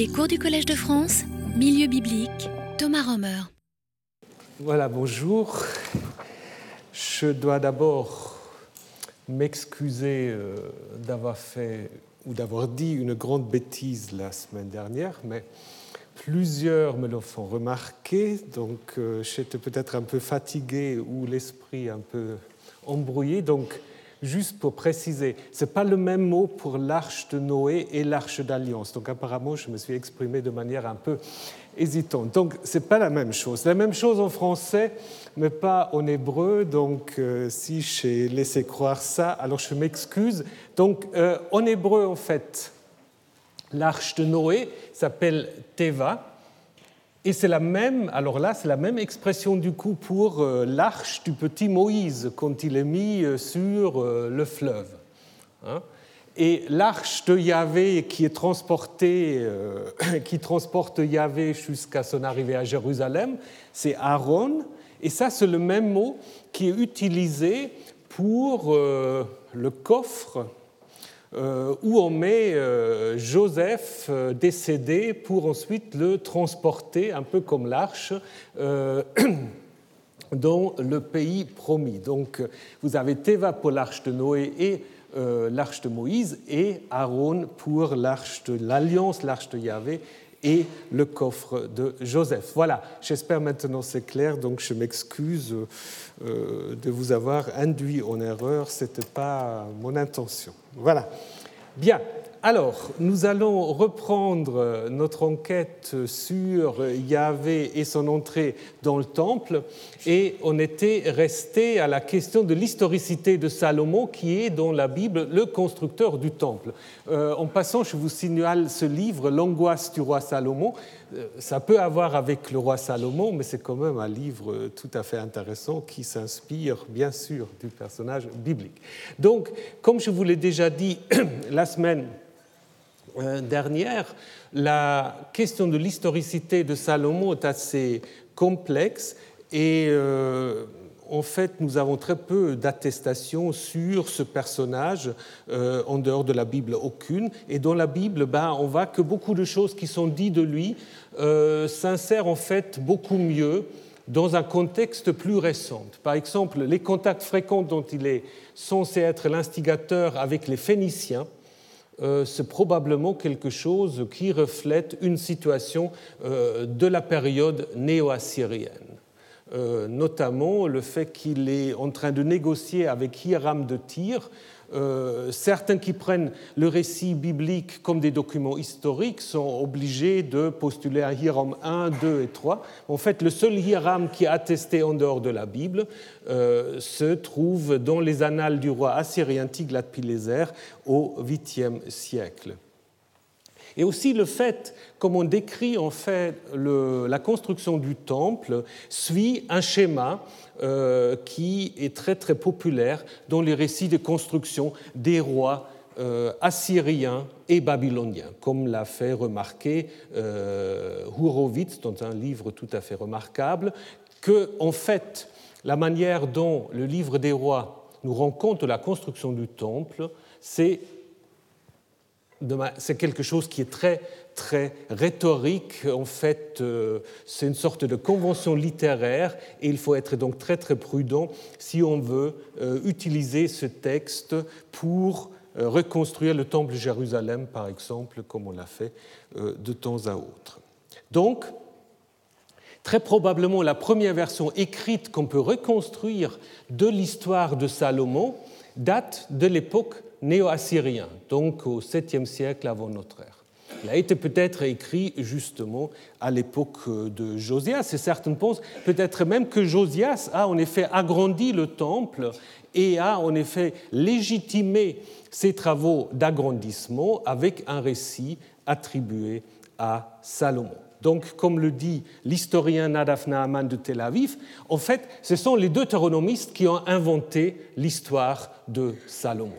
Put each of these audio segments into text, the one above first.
Les cours du Collège de France, Milieu biblique, Thomas Romer. Voilà, bonjour. Je dois d'abord m'excuser euh, d'avoir fait ou d'avoir dit une grande bêtise la semaine dernière, mais plusieurs me le font remarquer, donc euh, j'étais peut-être un peu fatigué ou l'esprit un peu embrouillé, donc juste pour préciser, ce n'est pas le même mot pour l'arche de Noé et l'arche d'alliance. Donc apparemment, je me suis exprimé de manière un peu hésitante. Donc ce n'est pas la même chose. La même chose en français, mais pas en hébreu. Donc euh, si j'ai laissé croire ça, alors je m'excuse. Donc euh, en hébreu, en fait, l'arche de Noé s'appelle Teva. Et c'est la même, alors là, c'est la même expression du coup pour euh, l'arche du petit Moïse quand il est mis euh, sur euh, le fleuve. Hein. Et l'arche de Yahvé qui est transportée, qui transporte Yahvé jusqu'à son arrivée à Jérusalem, c'est Aaron. Et ça, c'est le même mot qui est utilisé pour le coffre où on met euh, Joseph euh, décédé pour ensuite le transporter, un peu comme l'arche, dans le pays promis. Donc vous avez Théva pour l'arche de Noé et l'arche de Moïse, et Aaron pour l'arche de l'alliance, l'arche de Yahvé, et le coffre de Joseph. Voilà, j'espère maintenant c'est clair, donc je m'excuse de vous avoir induit en erreur, ce n'était pas mon intention. Voilà. Bien. Alors, nous allons reprendre notre enquête sur Yahvé et son entrée dans le temple, et on était resté à la question de l'historicité de Salomon, qui est dans la Bible le constructeur du temple. Euh, en passant, je vous signale ce livre, L'angoisse du roi Salomon. Euh, ça peut avoir avec le roi Salomon, mais c'est quand même un livre tout à fait intéressant qui s'inspire bien sûr du personnage biblique. Donc, comme je vous l'ai déjà dit la semaine dernière, la question de l'historicité de Salomon est assez complexe et euh, en fait, nous avons très peu d'attestations sur ce personnage euh, en dehors de la Bible, aucune. Et dans la Bible, ben, on voit que beaucoup de choses qui sont dites de lui s'insèrent en fait beaucoup mieux dans un contexte plus récent. Par exemple, les contacts fréquents dont il est censé être l'instigateur avec les Phéniciens, euh, c'est probablement quelque chose qui reflète une situation euh, de la période néo-assyrienne. Euh, notamment le fait qu'il est en train de négocier avec Hiram de Tyr euh, certains qui prennent le récit biblique comme des documents historiques sont obligés de postuler un Hiram 1, 2 et 3. En fait, le seul Hiram qui est attesté en dehors de la Bible euh, se trouve dans les annales du roi assyrien Tiglath-Pileser au 8e siècle. Et aussi le fait, comme on décrit en fait la construction du temple, suit un schéma euh, qui est très très populaire dans les récits de construction des rois euh, assyriens et babyloniens, comme l'a fait remarquer euh, dans un livre tout à fait remarquable, que en fait la manière dont le livre des rois nous rend compte de la construction du temple, c'est c'est quelque chose qui est très, très rhétorique. En fait, euh, c'est une sorte de convention littéraire et il faut être donc très, très prudent si on veut euh, utiliser ce texte pour euh, reconstruire le temple de Jérusalem, par exemple, comme on l'a fait de temps à autre. Donc, très probablement, la première version écrite qu'on peut reconstruire de l'histoire de Salomon date de l'époque néo-assyrien, donc au 7e siècle avant notre ère. Il a été peut-être écrit justement à l'époque de Josias, et certains pensent peut-être même que Josias a en effet agrandi le temple et a en effet légitimé ses travaux d'agrandissement avec un récit attribué à Salomon. Donc, comme le dit l'historien Nadaf Naaman de Tel Aviv, en fait, ce sont les deux deutéronomistes qui ont inventé l'histoire de Salomon.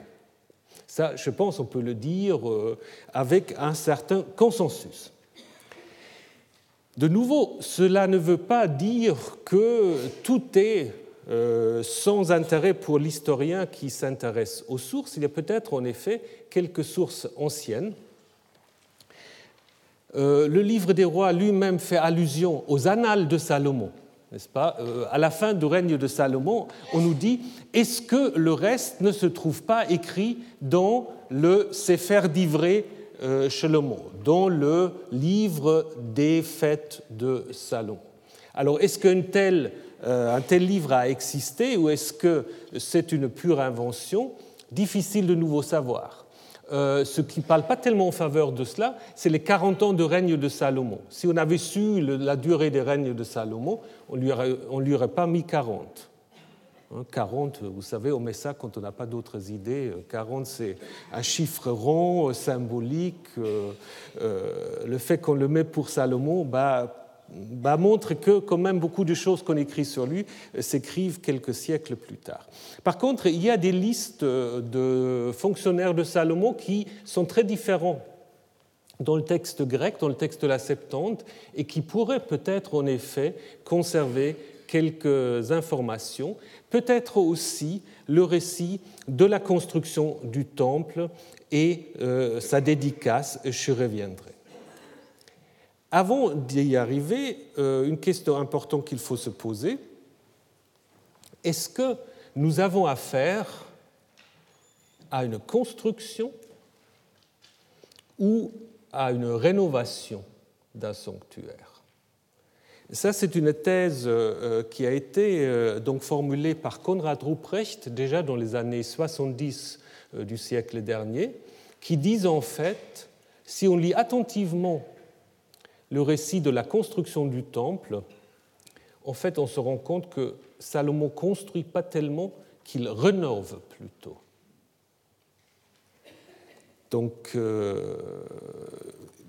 Ça, je pense, on peut le dire euh, avec un certain consensus. De nouveau, cela ne veut pas dire que tout est euh, sans intérêt pour l'historien qui s'intéresse aux sources. Il y a peut-être en effet quelques sources anciennes. le livre des rois lui-même fait allusion aux annales de Salomon n'est-ce pas À la fin du règne de Salomon, on nous dit est-ce que le reste ne se trouve pas écrit dans le Sefer d'Ivré Salomon, dans le livre des fêtes de Salomon? Alors, est-ce qu'un tel, un tel livre a existé ou est-ce que c'est une pure invention? Difficile de nouveau savoir. Euh, ce qui ne parle pas tellement en faveur de cela, c'est les 40 ans de règne de Salomon. Si on avait su la durée des règnes de Salomon, on ne lui, aurait, lui aurait pas mis 40. 40, hein, vous savez, on met ça quand on n'a pas d'autres idées. 40, c'est un chiffre rond, symbolique. Euh, euh, le fait qu'on le met pour Salomon, bah, bah, montre que quand même beaucoup de choses qu'on écrit sur lui euh, s'écrivent quelques siècles plus tard. Par contre, il y a des listes de fonctionnaires de Salomon qui sont très différents dans le texte grec, dans le texte de la Septante, et qui pourraient peut-être en effet conserver quelques informations, peut-être aussi le récit de la construction du temple et euh, sa dédicace, je reviendrai. Avant d'y arriver, euh, une question importante qu'il faut se poser, est-ce que nous avons affaire à une construction ou à une rénovation d'un sanctuaire? Ça, c'est une thèse euh, qui a été euh, donc formulée par Konrad Ruprecht déjà dans les années 70 du siècle dernier, qui dit en fait, si on lit attentivement le récit de la construction du temple, en fait, on se rend compte que Salomon construit pas tellement qu'il rénove plutôt. Donc, euh,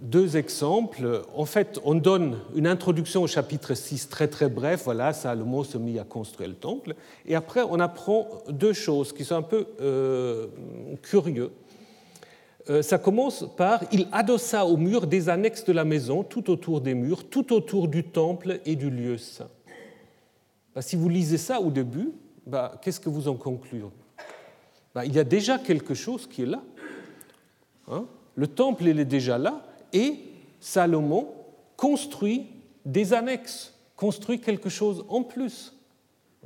deux exemples. En fait, on donne une introduction au chapitre 6 très très bref. Voilà, Salomon se mit à construire le temple. Et après, on apprend deux choses qui sont un peu euh, curieuses. Euh, ça commence par il adossa au mur des annexes de la maison, tout autour des murs, tout autour du temple et du lieu saint. Bah, si vous lisez ça au début, bah, qu'est-ce que vous en concluez bah, Il y a déjà quelque chose qui est là. Hein. Le temple, il est déjà là, et Salomon construit des annexes, construit quelque chose en plus.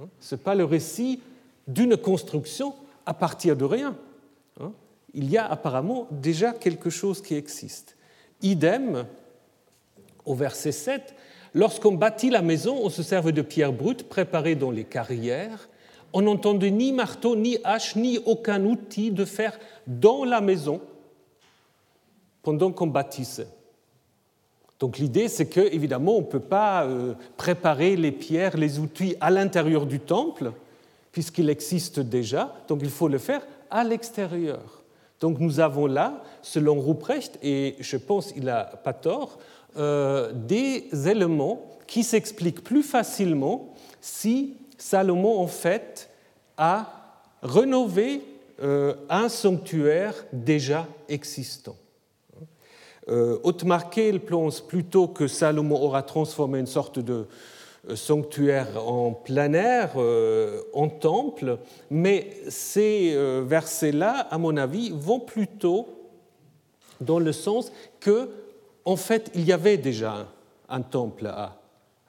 Hein. Ce n'est pas le récit d'une construction à partir de rien. Hein il y a apparemment déjà quelque chose qui existe. Idem, au verset 7, lorsqu'on bâtit la maison, on se servait de pierres brutes préparées dans les carrières. On n'entendait ni marteau, ni hache, ni aucun outil de fer dans la maison pendant qu'on bâtissait. Donc l'idée, c'est que évidemment, on ne peut pas euh, préparer les pierres, les outils à l'intérieur du temple, puisqu'il existe déjà. Donc il faut le faire à l'extérieur. Donc nous avons là, selon Ruprecht, et je pense qu'il n'a pas tort, euh, des éléments qui s'expliquent plus facilement si Salomon, en fait, a rénové euh, un sanctuaire déjà existant. Euh, Otmar pense plutôt que Salomon aura transformé une sorte de sanctuaire en plein air, euh, en temple, mais ces euh, versets-là, à mon avis, vont plutôt dans le sens que, en fait, il y avait déjà un, temple à,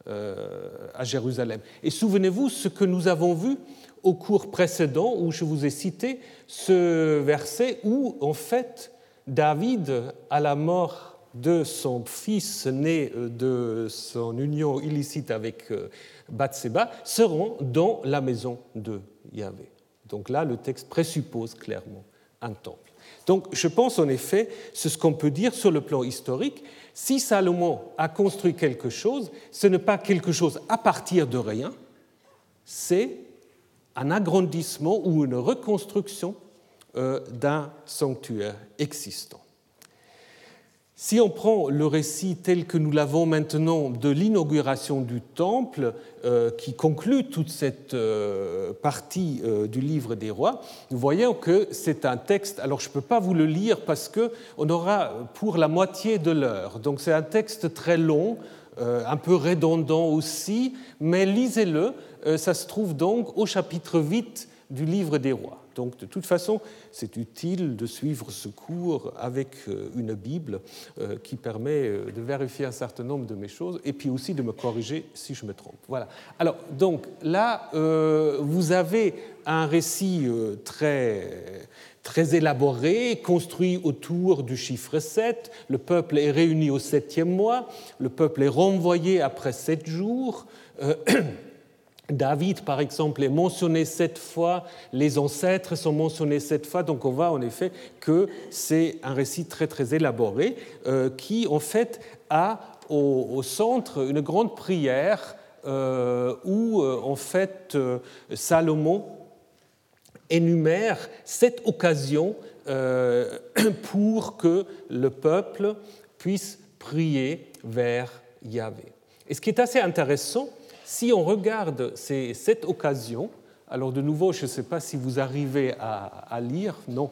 euh, à Jérusalem. Et souvenez-vous ce que nous avons vu au cours précédent où je vous ai cité ce verset où, en fait, David, à la mort de son fils né euh, de son union illicite avec euh, Bathseba seront dans la maison de Yahvé. Donc là, le texte présuppose clairement un temple. Donc je pense en effet, c'est ce qu'on peut dire sur le plan historique, si Salomon a construit quelque chose, ce n'est pas quelque chose à partir de rien, c'est un agrandissement ou une reconstruction euh, d'un sanctuaire existant. Si on prend le récit tel que nous l'avons maintenant de l'inauguration du temple, euh, qui conclut toute cette euh, partie euh, du livre des rois, nous voyons que c'est un texte, alors je ne peux pas vous le lire parce qu'on aura pour la moitié de l'heure, donc c'est un texte très long, un peu redondant aussi, mais lisez-le, ça se trouve donc au chapitre 8 du livre des rois. Donc de toute façon, c'est utile de suivre ce cours avec euh, une Bible euh, qui permet euh, de vérifier un certain nombre de mes choses et puis aussi de me corriger si je me trompe. Voilà. Alors donc là, vous avez un récit très très élaboré, construit autour du chiffre 7. Le peuple est réuni au septième mois, le peuple est renvoyé après sept jours. David, par exemple, est mentionné sept fois, les ancêtres sont mentionnés sept fois, donc on voit en effet que c'est un récit très très élaboré euh, qui en fait a au, centre une grande prière euh, où euh, en fait Salomon énumère sept occasions pour que le peuple puisse prier vers Yahvé. Et ce qui est assez intéressant, si on regarde cette occasion, alors de nouveau, je ne sais pas si vous arrivez à, lire, non,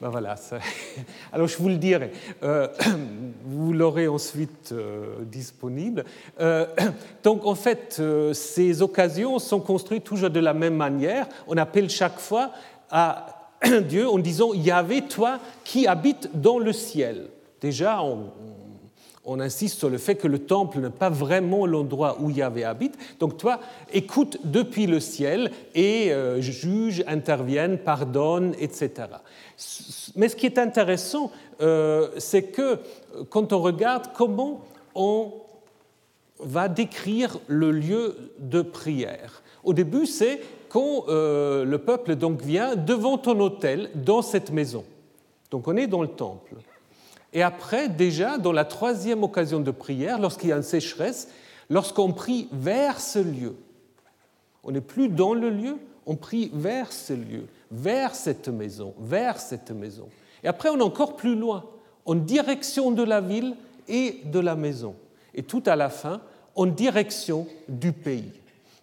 ben voilà, alors je vous le dirai, euh, vous l'aurez ensuite euh, disponible. Euh, donc en fait, ces occasions sont construites toujours de la même manière. On appelle chaque fois à Dieu en disant Yahvé, toi qui habites dans le ciel. Déjà, on, on insiste sur le fait que le temple n'est pas vraiment l'endroit où Yahvé habite. Donc toi, écoute depuis le ciel et euh, juge, intervienne, pardonne, etc. Mais ce qui est intéressant, euh, c'est que euh, quand on regarde comment on va décrire le lieu de prière. Au début, c'est quand le peuple donc vient devant ton autel dans cette maison. Donc on est dans le temple. Et après, déjà, dans la troisième occasion de prière, lorsqu'il y a une sécheresse, lorsqu'on prie vers ce lieu, on n'est plus dans le lieu, on prie vers ce lieu, vers cette maison, vers cette maison. Et après, on est encore plus loin, en direction de la ville et de la maison. Et tout à la fin, en direction du pays.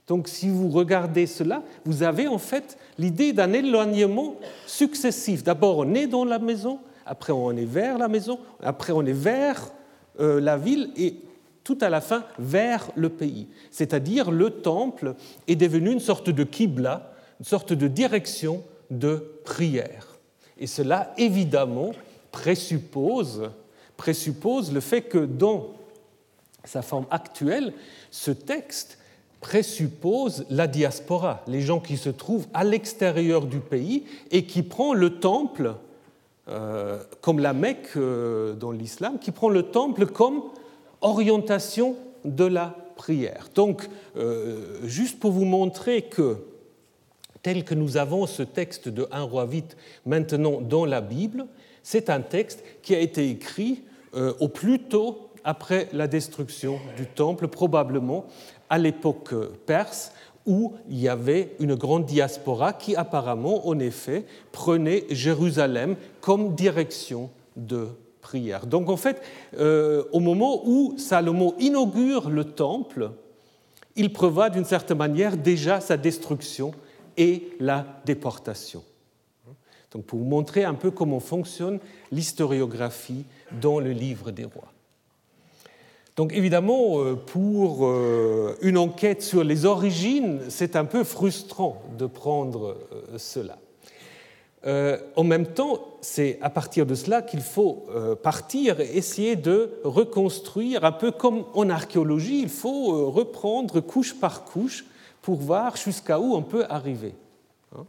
Donc si vous regardez cela, vous avez en fait l'idée d'un éloignement successif. D'abord, on est dans la maison, après on est vers la maison, après on est vers euh, la ville et tout à la fin vers le pays. C'est-à-dire le temple est devenu une sorte de kibla, une sorte de direction de prière. Et cela, évidemment, présuppose, présuppose le fait que dans sa forme actuelle, ce texte présuppose la diaspora, les gens qui se trouvent à l'extérieur du pays et qui prend le temple comme la Mecque euh, dans l'islam, qui prend le temple comme orientation de la prière. Donc, euh, juste pour vous montrer que, tel que nous avons ce texte de 1 roi vite maintenant dans la Bible, c'est un texte qui a été écrit au plus tôt après la destruction du temple, probablement à l'époque perse, où il y avait une grande diaspora qui apparemment, en effet, prenait Jérusalem comme direction de prière. Donc en fait, euh, au moment où Salomon inaugure le temple, il prévoit d'une certaine manière déjà sa destruction et la déportation. Donc pour vous montrer un peu comment fonctionne l'historiographie dans le livre des rois. Donc évidemment, euh, pour euh, une enquête sur les origines, c'est un peu frustrant de prendre euh, cela. En même temps, c'est à partir de cela qu'il faut partir et essayer de reconstruire, un peu comme en archéologie, il faut reprendre couche par couche pour voir jusqu'à où on peut arriver. Hein.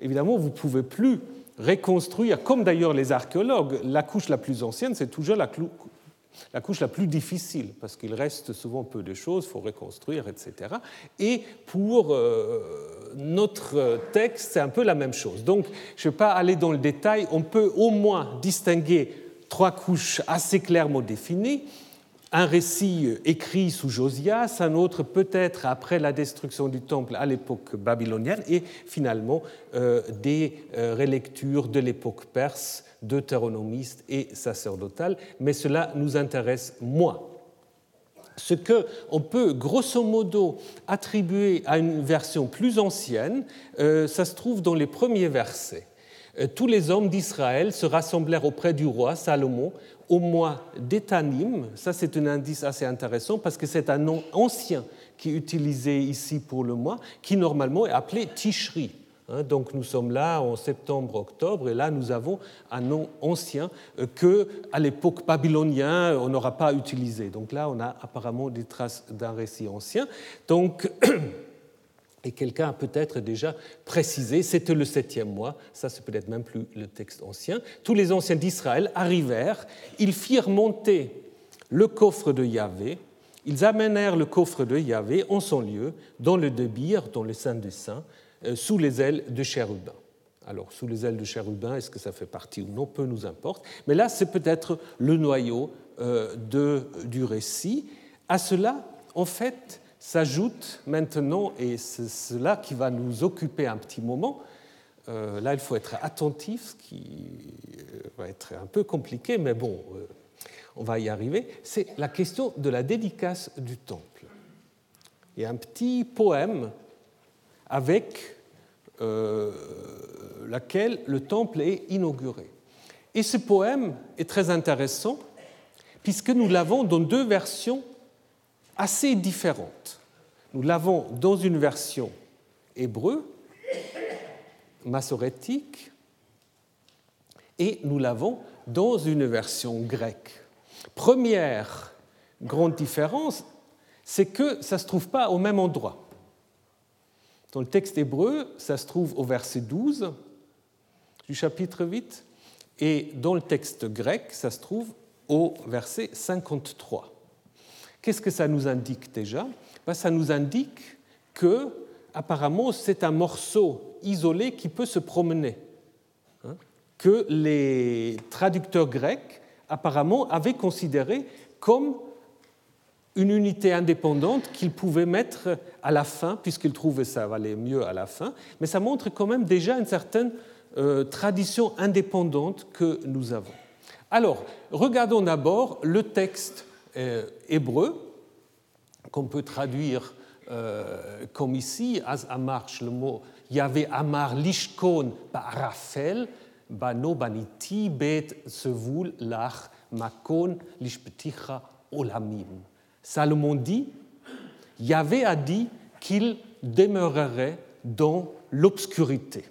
Évidemment, vous ne pouvez plus reconstruire, comme d'ailleurs les archéologues, la couche la plus ancienne, c'est toujours la la couche la plus difficile, parce qu'il reste souvent peu de choses, il faut reconstruire, etc. Et pour euh, notre texte, c'est un peu la même chose. Donc, je ne vais pas aller dans le détail, on peut au moins distinguer trois couches assez clairement définies un récit écrit sous Josias, un autre peut-être après la destruction du temple à l'époque babylonienne, et finalement euh, des euh, relectures de l'époque perse, deutéronomiste et sacerdotale, mais cela nous intéresse moins. Ce que on peut grosso modo attribuer à une version plus ancienne, euh, ça se trouve dans les premiers versets. Tous les hommes d'Israël se rassemblèrent auprès du roi Salomon au mois d'Étanim. Ça, c'est un indice assez intéressant parce que c'est un nom ancien qui est utilisé ici pour le mois, qui normalement est appelé Tishri. Hein, donc nous sommes là en septembre-octobre et là nous avons un nom ancien euh, que à l'époque babylonienne on n'aura pas utilisé. Donc là on a apparemment des traces d'un récit ancien. Donc et quelqu'un a peut-être déjà précisé, c'était le septième mois, ça c'est peut-être même plus le texte ancien. Tous les anciens d'Israël arrivèrent, ils firent monter le coffre de Yahvé, ils amenèrent le coffre de Yahvé en son lieu, dans le débir, dans le Saint des Saints, euh, sous les ailes de chérubin. Alors, sous les ailes de chérubin, est-ce que ça fait partie ou non Peu nous importe. Mais là, c'est peut-être le noyau euh, de, du récit. À cela, en fait, s'ajoute maintenant, et c'est cela qui va nous occuper un petit moment, euh, là, il faut être attentif, ce qui va être un peu compliqué, mais bon, on va y arriver, c'est la question de la dédicace du temple. Il y a un petit poème avec euh, laquelle le temple est inauguré. Et ce poème est très intéressant puisque nous l'avons dans deux versions assez différentes. Nous l'avons dans une version hébreu, massorétique, et nous l'avons dans une version grecque. Première grande différence, c'est que ça ne se trouve pas au même endroit. Dans le texte hébreu, ça se trouve au verset 12 du chapitre 8, et dans le texte grec, ça se trouve au verset 53. Qu'est-ce que ça nous indique déjà? Ben, Ça nous indique que, apparemment, c'est un morceau isolé qui peut se promener, hein, que les traducteurs grecs, apparemment, avaient considéré comme une unité indépendante qu'il pouvait mettre à la fin, puisqu'il trouvait ça valait mieux à la fin, mais ça montre quand même déjà une certaine euh, tradition indépendante que nous avons. Alors, regardons d'abord le texte hébreu, qu'on peut traduire euh, comme ici, as marche le mot Yahvé Amar Lishkon Ba'arafel, Bano Baniti Bet Sevul Lach Makon Lishpeticha Olamim. Salomon dit, Yahvé a dit qu'il demeurerait dans l'obscurité.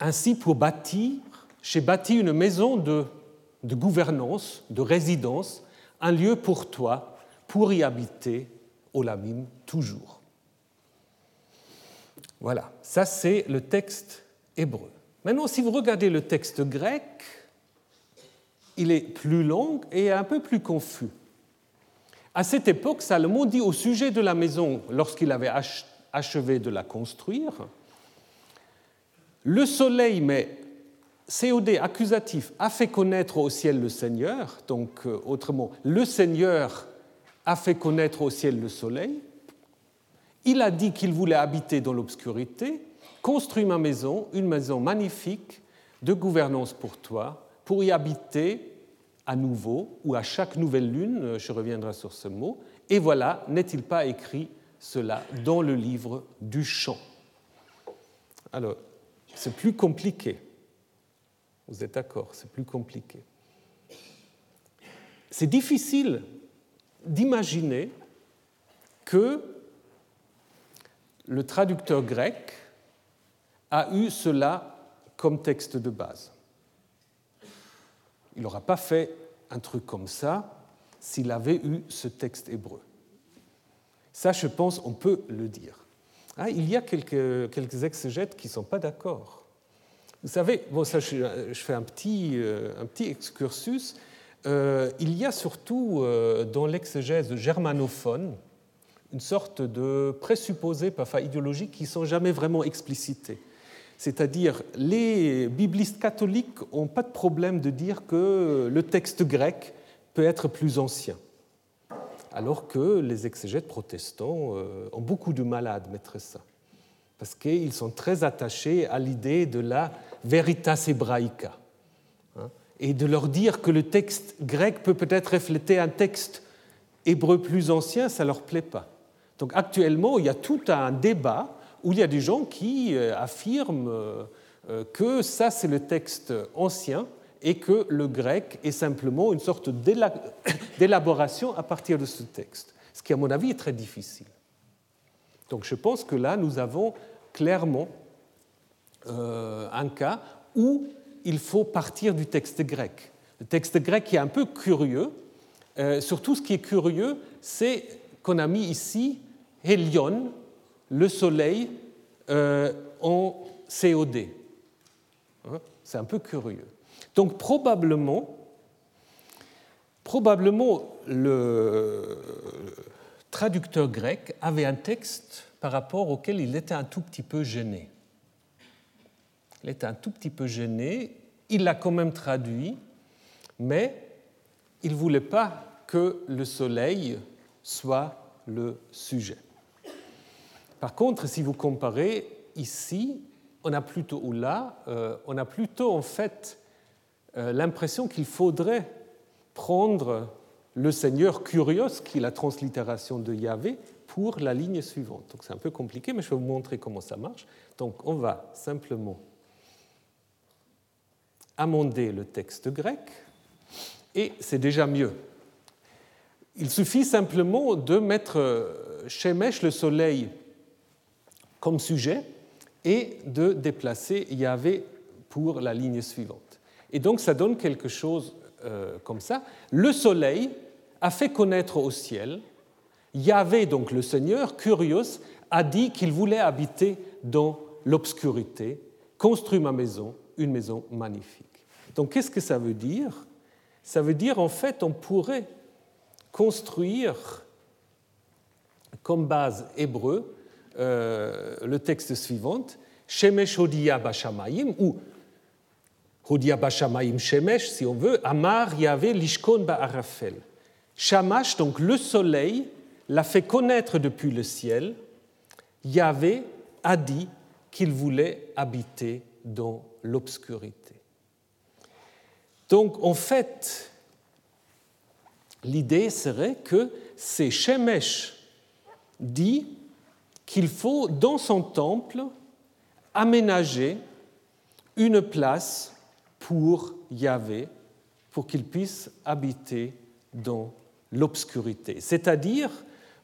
Ainsi, pour bâtir, j'ai bâti une maison de, de, gouvernance, de résidence, un lieu pour toi, pour y habiter, Olamim, toujours. Voilà, ça c'est le texte hébreu. Maintenant, si vous regardez le texte grec, il est plus long et un peu plus confus. À cette époque, Salomon dit au sujet de la maison, lorsqu'il avait achevé de la construire, le soleil, mais COD accusatif, a fait connaître au ciel le Seigneur, donc euh, autrement, le Seigneur a fait connaître au ciel le soleil, il a dit qu'il voulait habiter dans l'obscurité, construis ma maison, une maison magnifique de gouvernance pour toi, pour y habiter à nouveau ou à chaque nouvelle lune, euh, je reviendrai sur ce mot, et voilà, n'est-il pas écrit cela dans le livre du chant? Alors, c'est plus compliqué. Vous êtes d'accord, c'est plus compliqué. C'est difficile d'imaginer que le traducteur grec a eu cela comme texte de base. Il n'aurait pas fait un truc comme ça s'il avait eu ce texte hébreu. Ça, je pense, on peut le dire. Ah, il y a quelques, quelques exégètes qui ne sont pas d'accord. Vous savez, bon, ça, je, fais un petit, euh, un petit excursus. Euh, il y a surtout euh, dans l'exégèse germanophone une sorte de présupposés, parfois idéologiques, qui ne sont jamais vraiment explicités. C'est-à-dire, les biblistes catholiques n'ont pas de problème de dire que le texte grec peut être plus ancien, alors que les exégètes protestants ont beaucoup de mal à admettre ça, parce qu'ils sont très attachés à l'idée de la veritas hebraica, hein, et de leur dire que le texte grec peut peut-être refléter un texte hébreu plus ancien, ça ne leur plaît pas. Donc actuellement, il y a tout un débat où il y a des gens qui euh, affirment euh, euh, que ça c'est le texte ancien et que le grec est simplement une sorte d'élaboration à partir de ce texte, ce qui à mon avis est très difficile. Donc je pense que là nous avons clairement euh, un cas où il faut partir du texte grec. Le texte grec est un peu curieux. Euh, surtout, ce qui est curieux, c'est qu'on a mis ici Hélion, le soleil, euh, en COD. Hein, c'est un peu curieux. Donc probablement, probablement le traducteur grec avait un texte par rapport auquel il était un tout petit peu gêné. Il était un tout petit peu gêné, il l'a quand même traduit, mais il ne voulait pas que le soleil soit le sujet. Par contre, si vous comparez ici, on a plutôt, ou là, euh, on a plutôt en fait euh, l'impression qu'il faudrait prendre le Seigneur Curios, qui est la translittération de Yahvé, pour la ligne suivante. Donc c'est un peu compliqué, mais je vais vous montrer comment ça marche. Donc on va simplement amender le texte grec, et c'est déjà mieux. Il suffit simplement de mettre euh, Shemesh, le soleil, comme sujet, et de déplacer Yahvé pour la ligne suivante. Et donc ça donne quelque chose euh, comme ça. Le soleil a fait connaître au ciel, Yahvé, donc le Seigneur, Curios, a dit qu'il voulait habiter dans l'obscurité, construire ma maison, une maison magnifique. Donc qu'est-ce que ça veut dire? Ça veut dire en fait on pourrait construire comme base hébreu euh, le texte suivant, Shemesh Hodia Bashamayim, ou Hodia Bashamayim Shemesh, si on veut, Amar Yahvé Lishkon Ba'arafel. Shamash, donc le soleil, l'a fait connaître depuis le ciel. Yahvé a dit qu'il voulait habiter dans l'obscurité. Donc en fait, l'idée serait que c'est Shemesh dit qu'il faut dans son temple aménager une place pour Yahvé, pour qu'il puisse habiter dans l'obscurité. C'est-à-dire,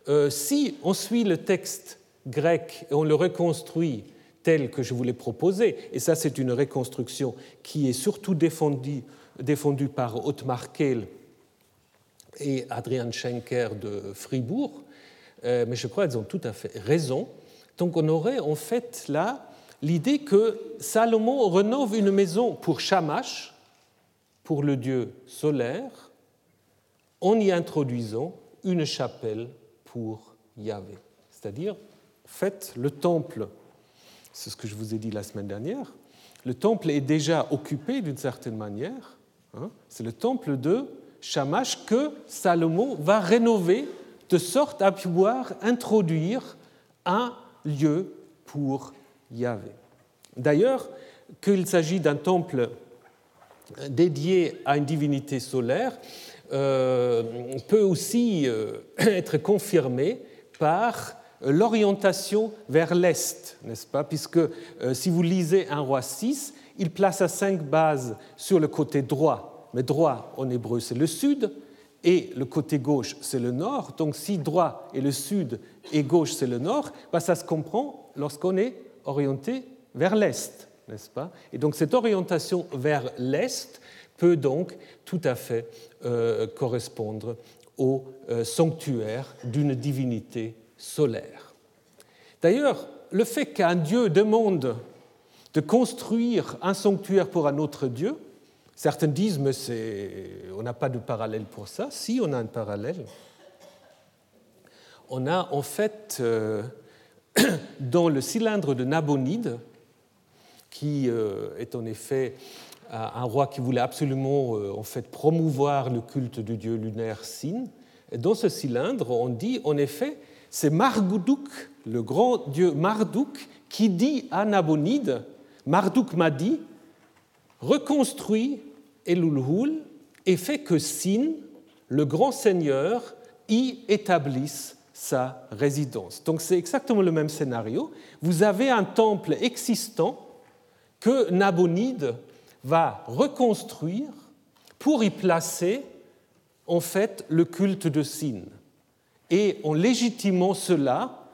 euh, si on suit le texte grec et on le reconstruit tel que je vous l'ai proposé, et ça c'est une reconstruction qui est surtout défendue, par Ottmar Kehl et Adrian Schenker de Fribourg, euh, mais je crois qu'elles ont tout à fait raison. Donc on aurait en fait là l'idée que Salomon renove une maison pour Shamash, pour le dieu solaire, en y introduisant une chapelle pour Yahvé. C'est-à-dire, faites le temple, c'est ce que je vous ai dit la semaine dernière, le temple est déjà occupé d'une certaine manière, hein. c'est le temple de Shamash que Salomon va rénover de sorte à pouvoir introduire un lieu pour Yahvé. D'ailleurs, qu'il s'agit d'un temple dédié à une divinité solaire euh, peut aussi euh, être confirmé par l'orientation vers l'Est, n'est-ce pas? Puisque euh, si vous lisez un roi 6, il place à cinq bases sur le côté droit, mais droit en hébreu c'est le sud, et le côté gauche c'est le nord. Donc si droit est le sud et gauche c'est le nord, bah, ça se comprend lorsqu'on est orienté vers l'Est, n'est-ce pas? Et donc cette orientation vers l'Est peut donc tout à fait euh, correspondre au euh, sanctuaire d'une divinité solaire. D'ailleurs, le fait qu'un dieu demande de construire un sanctuaire pour un autre dieu, certains disent mais on n'a pas de parallèle pour ça. Si, on a un parallèle. On a en fait euh, dans le cylindre de Nabonide, qui est en effet un roi qui voulait absolument euh, en fait promouvoir le culte du dieu lunaire Sin. Dans ce cylindre, on dit en effet, c'est Marduk, le grand dieu Marduk, qui dit à Nabonide, Marduk m'a dit, reconstruis Elulhul et fait que Sin, le grand seigneur, y établisse sa résidence. Donc c'est exactement le même scénario. Vous avez un temple existant que Nabonide va reconstruire pour y placer en fait le culte de Sin. Et en légitimant cela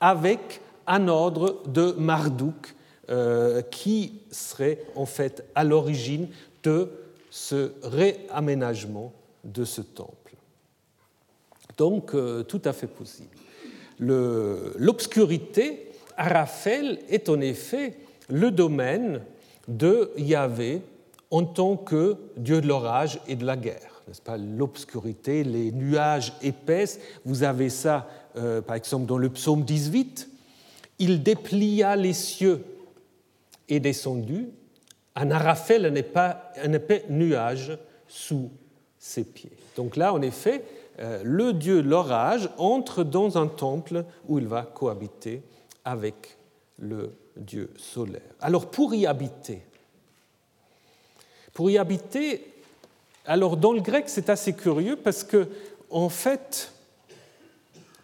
avec un ordre de Marduk euh, qui serait en fait à l'origine de ce réaménagement de ce temple. Donc euh, tout à fait possible. L'obscurité à Raphaël est en effet le domaine de Yahvé en tant que Dieu de l'orage et de la guerre. N'est-ce pas L'obscurité, les nuages épaisses, vous avez ça euh, par exemple dans le psaume 18. Il déplia les cieux et descendu, un arafel, un épais nuage sous ses pieds. Donc là, en effet, euh, le dieu l'orage entre dans un temple où il va cohabiter avec le dieu solaire. Alors pour y habiter, pour y habiter, alors dans le grec c'est assez curieux parce que en fait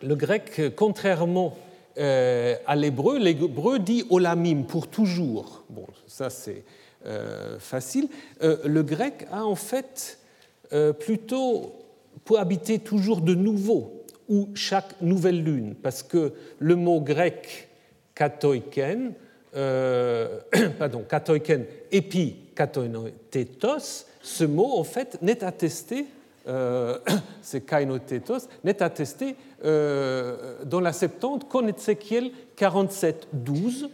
le grec, contrairement euh, à l'hébreu, l'hébreu dit olamim pour toujours. Bon, ça c'est euh, facile. Euh, le grec a en fait plutôt pour habiter toujours de nouveau ou chaque nouvelle lune, parce que le mot grec katoiken, pardon, katoiken epi katoinotetos, ce mot en fait n'est attesté euh, c'est Kainotetos, n'est attesté euh, dans la Septante qu'en Ézéchiel 47, 12,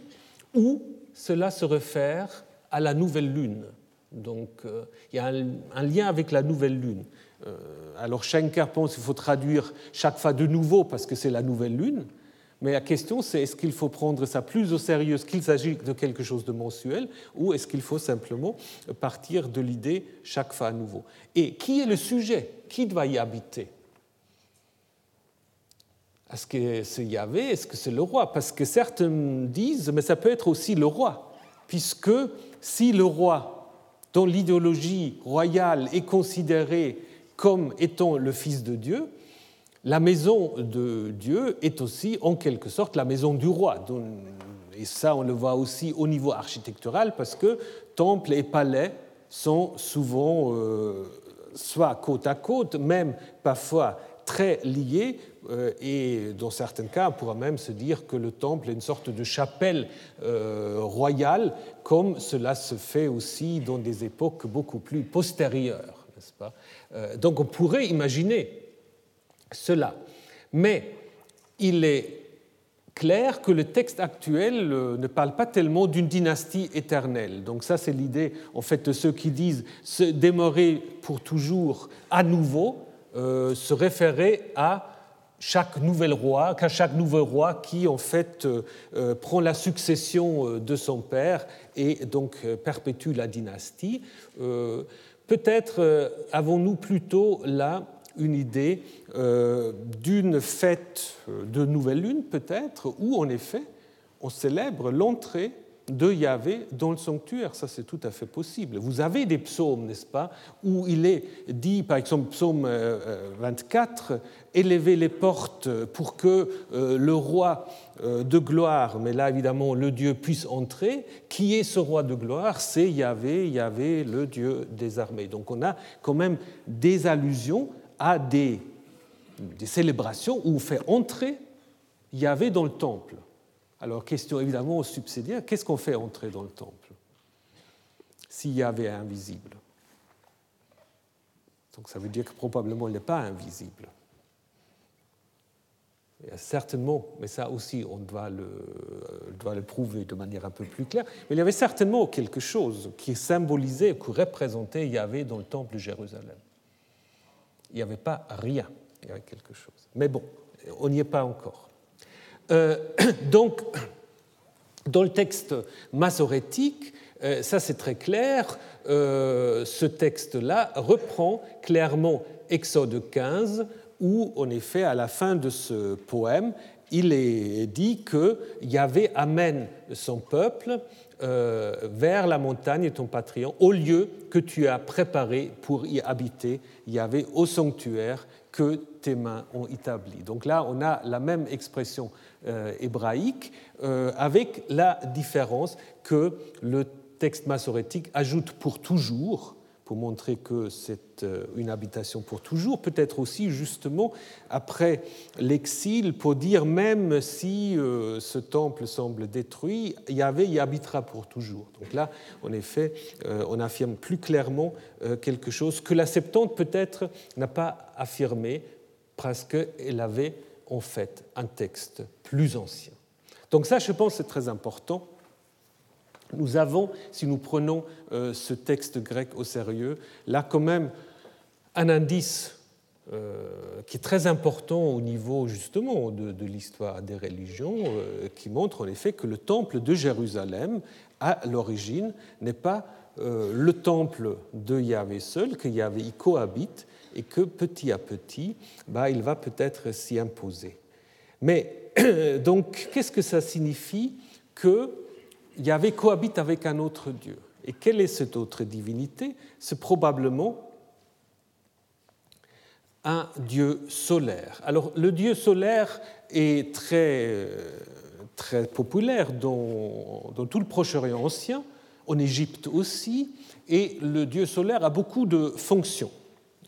où cela se réfère à la nouvelle lune. Donc euh, il y a un, lien avec la nouvelle lune. alors Schenker pense qu'il faut traduire chaque fois de nouveau parce que c'est la nouvelle lune. Mais la question, c'est est-ce qu'il faut prendre ça plus au sérieux qu'il s'agit de quelque chose de mensuel ou est-ce qu'il faut simplement partir de l'idée chaque fois à nouveau? Et qui est le sujet? Qui doit y habiter? Est-ce que c'est Yahvé? Est-ce que c'est le roi? Parce que certains disent, mais ça peut être aussi le roi, puisque si le roi, dont l'idéologie royale est considérée comme étant le Fils de Dieu, la maison de Dieu est aussi en quelque sorte la maison du roi. Et ça, on le voit aussi au niveau architectural parce que temple et palais sont souvent euh, soit côte à côte, même parfois très liés, euh, et dans certains cas, on pourra même se dire que le temple est une sorte de chapelle euh, royale, comme cela se fait aussi dans des époques beaucoup plus postérieures, pas? Donc on pourrait imaginer cela. Mais il est clair que le texte actuel euh, ne parle pas tellement d'une dynastie éternelle. Donc ça, c'est l'idée, en fait, de ceux qui disent se pour toujours à nouveau, euh, se référer à chaque nouvel roi, qu'à chaque nouvel roi qui, en fait, euh, prend la succession de son père et donc perpétue la dynastie. Peut-être avons-nous plutôt là une idée euh, d'une fête de nouvelle lune peut-être, où en effet on célèbre l'entrée de Yahvé dans le sanctuaire. Ça, c'est tout à fait possible. Vous avez des psaumes, n'est-ce pas, où il est dit, par exemple, psaume 24, euh, euh, élevez les portes pour que le roi de gloire, mais là évidemment le Dieu puisse entrer. Qui est ce roi de gloire? C'est Yahvé, Yahvé, le Dieu des armées. Donc on a quand même des allusions à des, célébrations où on fait entrer Yahvé dans le temple. Alors, question évidemment subsidiaire, qu'est-ce qu'on fait entrer dans le temple si Yahvé est invisible? Donc ça veut dire que probablement il n'est pas invisible. Certainement, mais ça aussi on doit le, doit le prouver de manière un peu plus claire, mais il y avait certainement quelque chose qui symbolisait, qui représentait Yahvé dans le temple de Jérusalem il n'y avait pas rien, il y avait quelque chose. Mais bon, on n'y est pas encore. Euh, donc, dans le texte massorétique, euh, ça c'est très clair, euh, ce texte-là reprend clairement Exode 15, où en effet, à la fin de ce poème, il est dit que Yahvé amène son peuple vers la montagne, ton patrimoine, au lieu que tu as préparé pour y habiter il y avait au sanctuaire que tes mains ont établi. Donc là, on a la même expression euh, hébraïque euh, avec la différence que le texte massorétique ajoute pour toujours, pour montrer que c'est euh, une habitation pour toujours, peut-être aussi justement après l'exil pour dire même si euh, ce temple semble détruit, Yahvé y habitera pour toujours. Donc là, en effet, euh, on affirme plus clairement quelque chose que la Septante peut-être n'a pas affirmé parce qu'elle avait en fait un texte plus ancien. Donc ça, je pense, c'est très important nous avons, si nous prenons euh, ce texte grec au sérieux, là quand même un indice euh, qui est très important au niveau justement de, l'histoire des religions, euh, qui montre en effet que le temple de Jérusalem, à l'origine, n'est pas le temple de Yahvé seul, que Yahvé y cohabite et que petit à petit, bah, il va peut-être s'y imposer. Mais donc, qu'est-ce que ça signifie que Yahvé cohabite avec un autre Dieu. Et quelle est cette autre divinité? C'est probablement un Dieu solaire. Alors le Dieu solaire est très, populaire dans, dans tout le Proche-Orient ancien, en Égypte aussi, et le Dieu solaire a beaucoup de fonctions.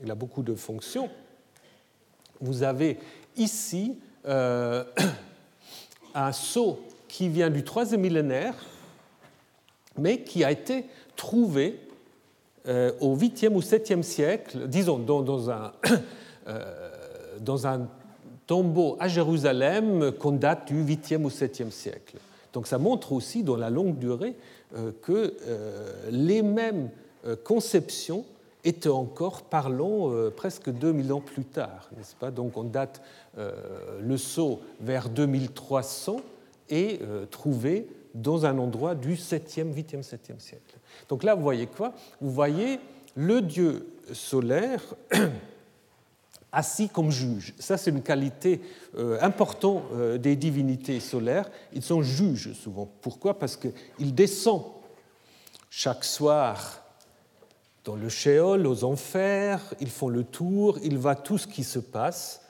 Il a beaucoup de fonctions. Vous avez ici euh, un sceau qui vient du troisième millénaire, mais qui a été trouvé euh, au 8e ou 7e siècle, disons dans, un, euh, dans un tombeau à Jérusalem qu'on date du 8e ou 7e siècle. Donc ça montre aussi dans la longue durée euh, que les mêmes conceptions étaient encore, parlons, presque 2000 ans plus tard, n'est-ce pas? Donc on date le sceau vers 2300 et trouvé dans un endroit du 7e, 8e, 7e siècle. Donc là, vous voyez quoi? Vous voyez le dieu solaire assis comme juge. Ça, c'est une qualité euh, importante euh, des divinités solaires. Ils sont juges souvent. Pourquoi? Parce qu'il descend chaque soir dans le Sheol, aux enfers, ils font le tour, il voit tout ce qui se passe,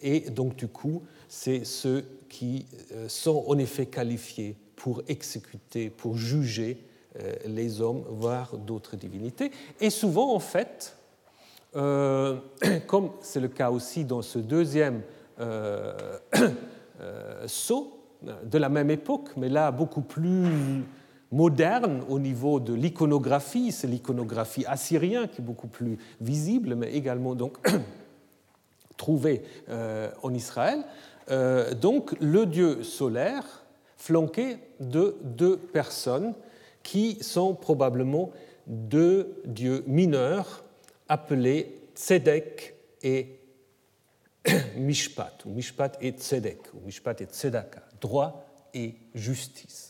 et donc du coup, c'est ceux qui euh, sont en effet qualifiés pour exécuter, pour juger euh, les hommes, voire d'autres divinités. Et souvent, en fait, euh, comme c'est le cas aussi dans ce deuxième euh, saut de la même époque, mais là beaucoup plus moderne au niveau de l'iconographie, c'est l'iconographie assyrienne qui est beaucoup plus visible, mais également donc trouvée en Israël. donc le dieu solaire flanqué de deux personnes qui sont probablement deux dieux mineurs appelés Tzedek et Mishpat, ou Mishpat et Tzedek, ou Mishpat et Tzedaka, droit et justice.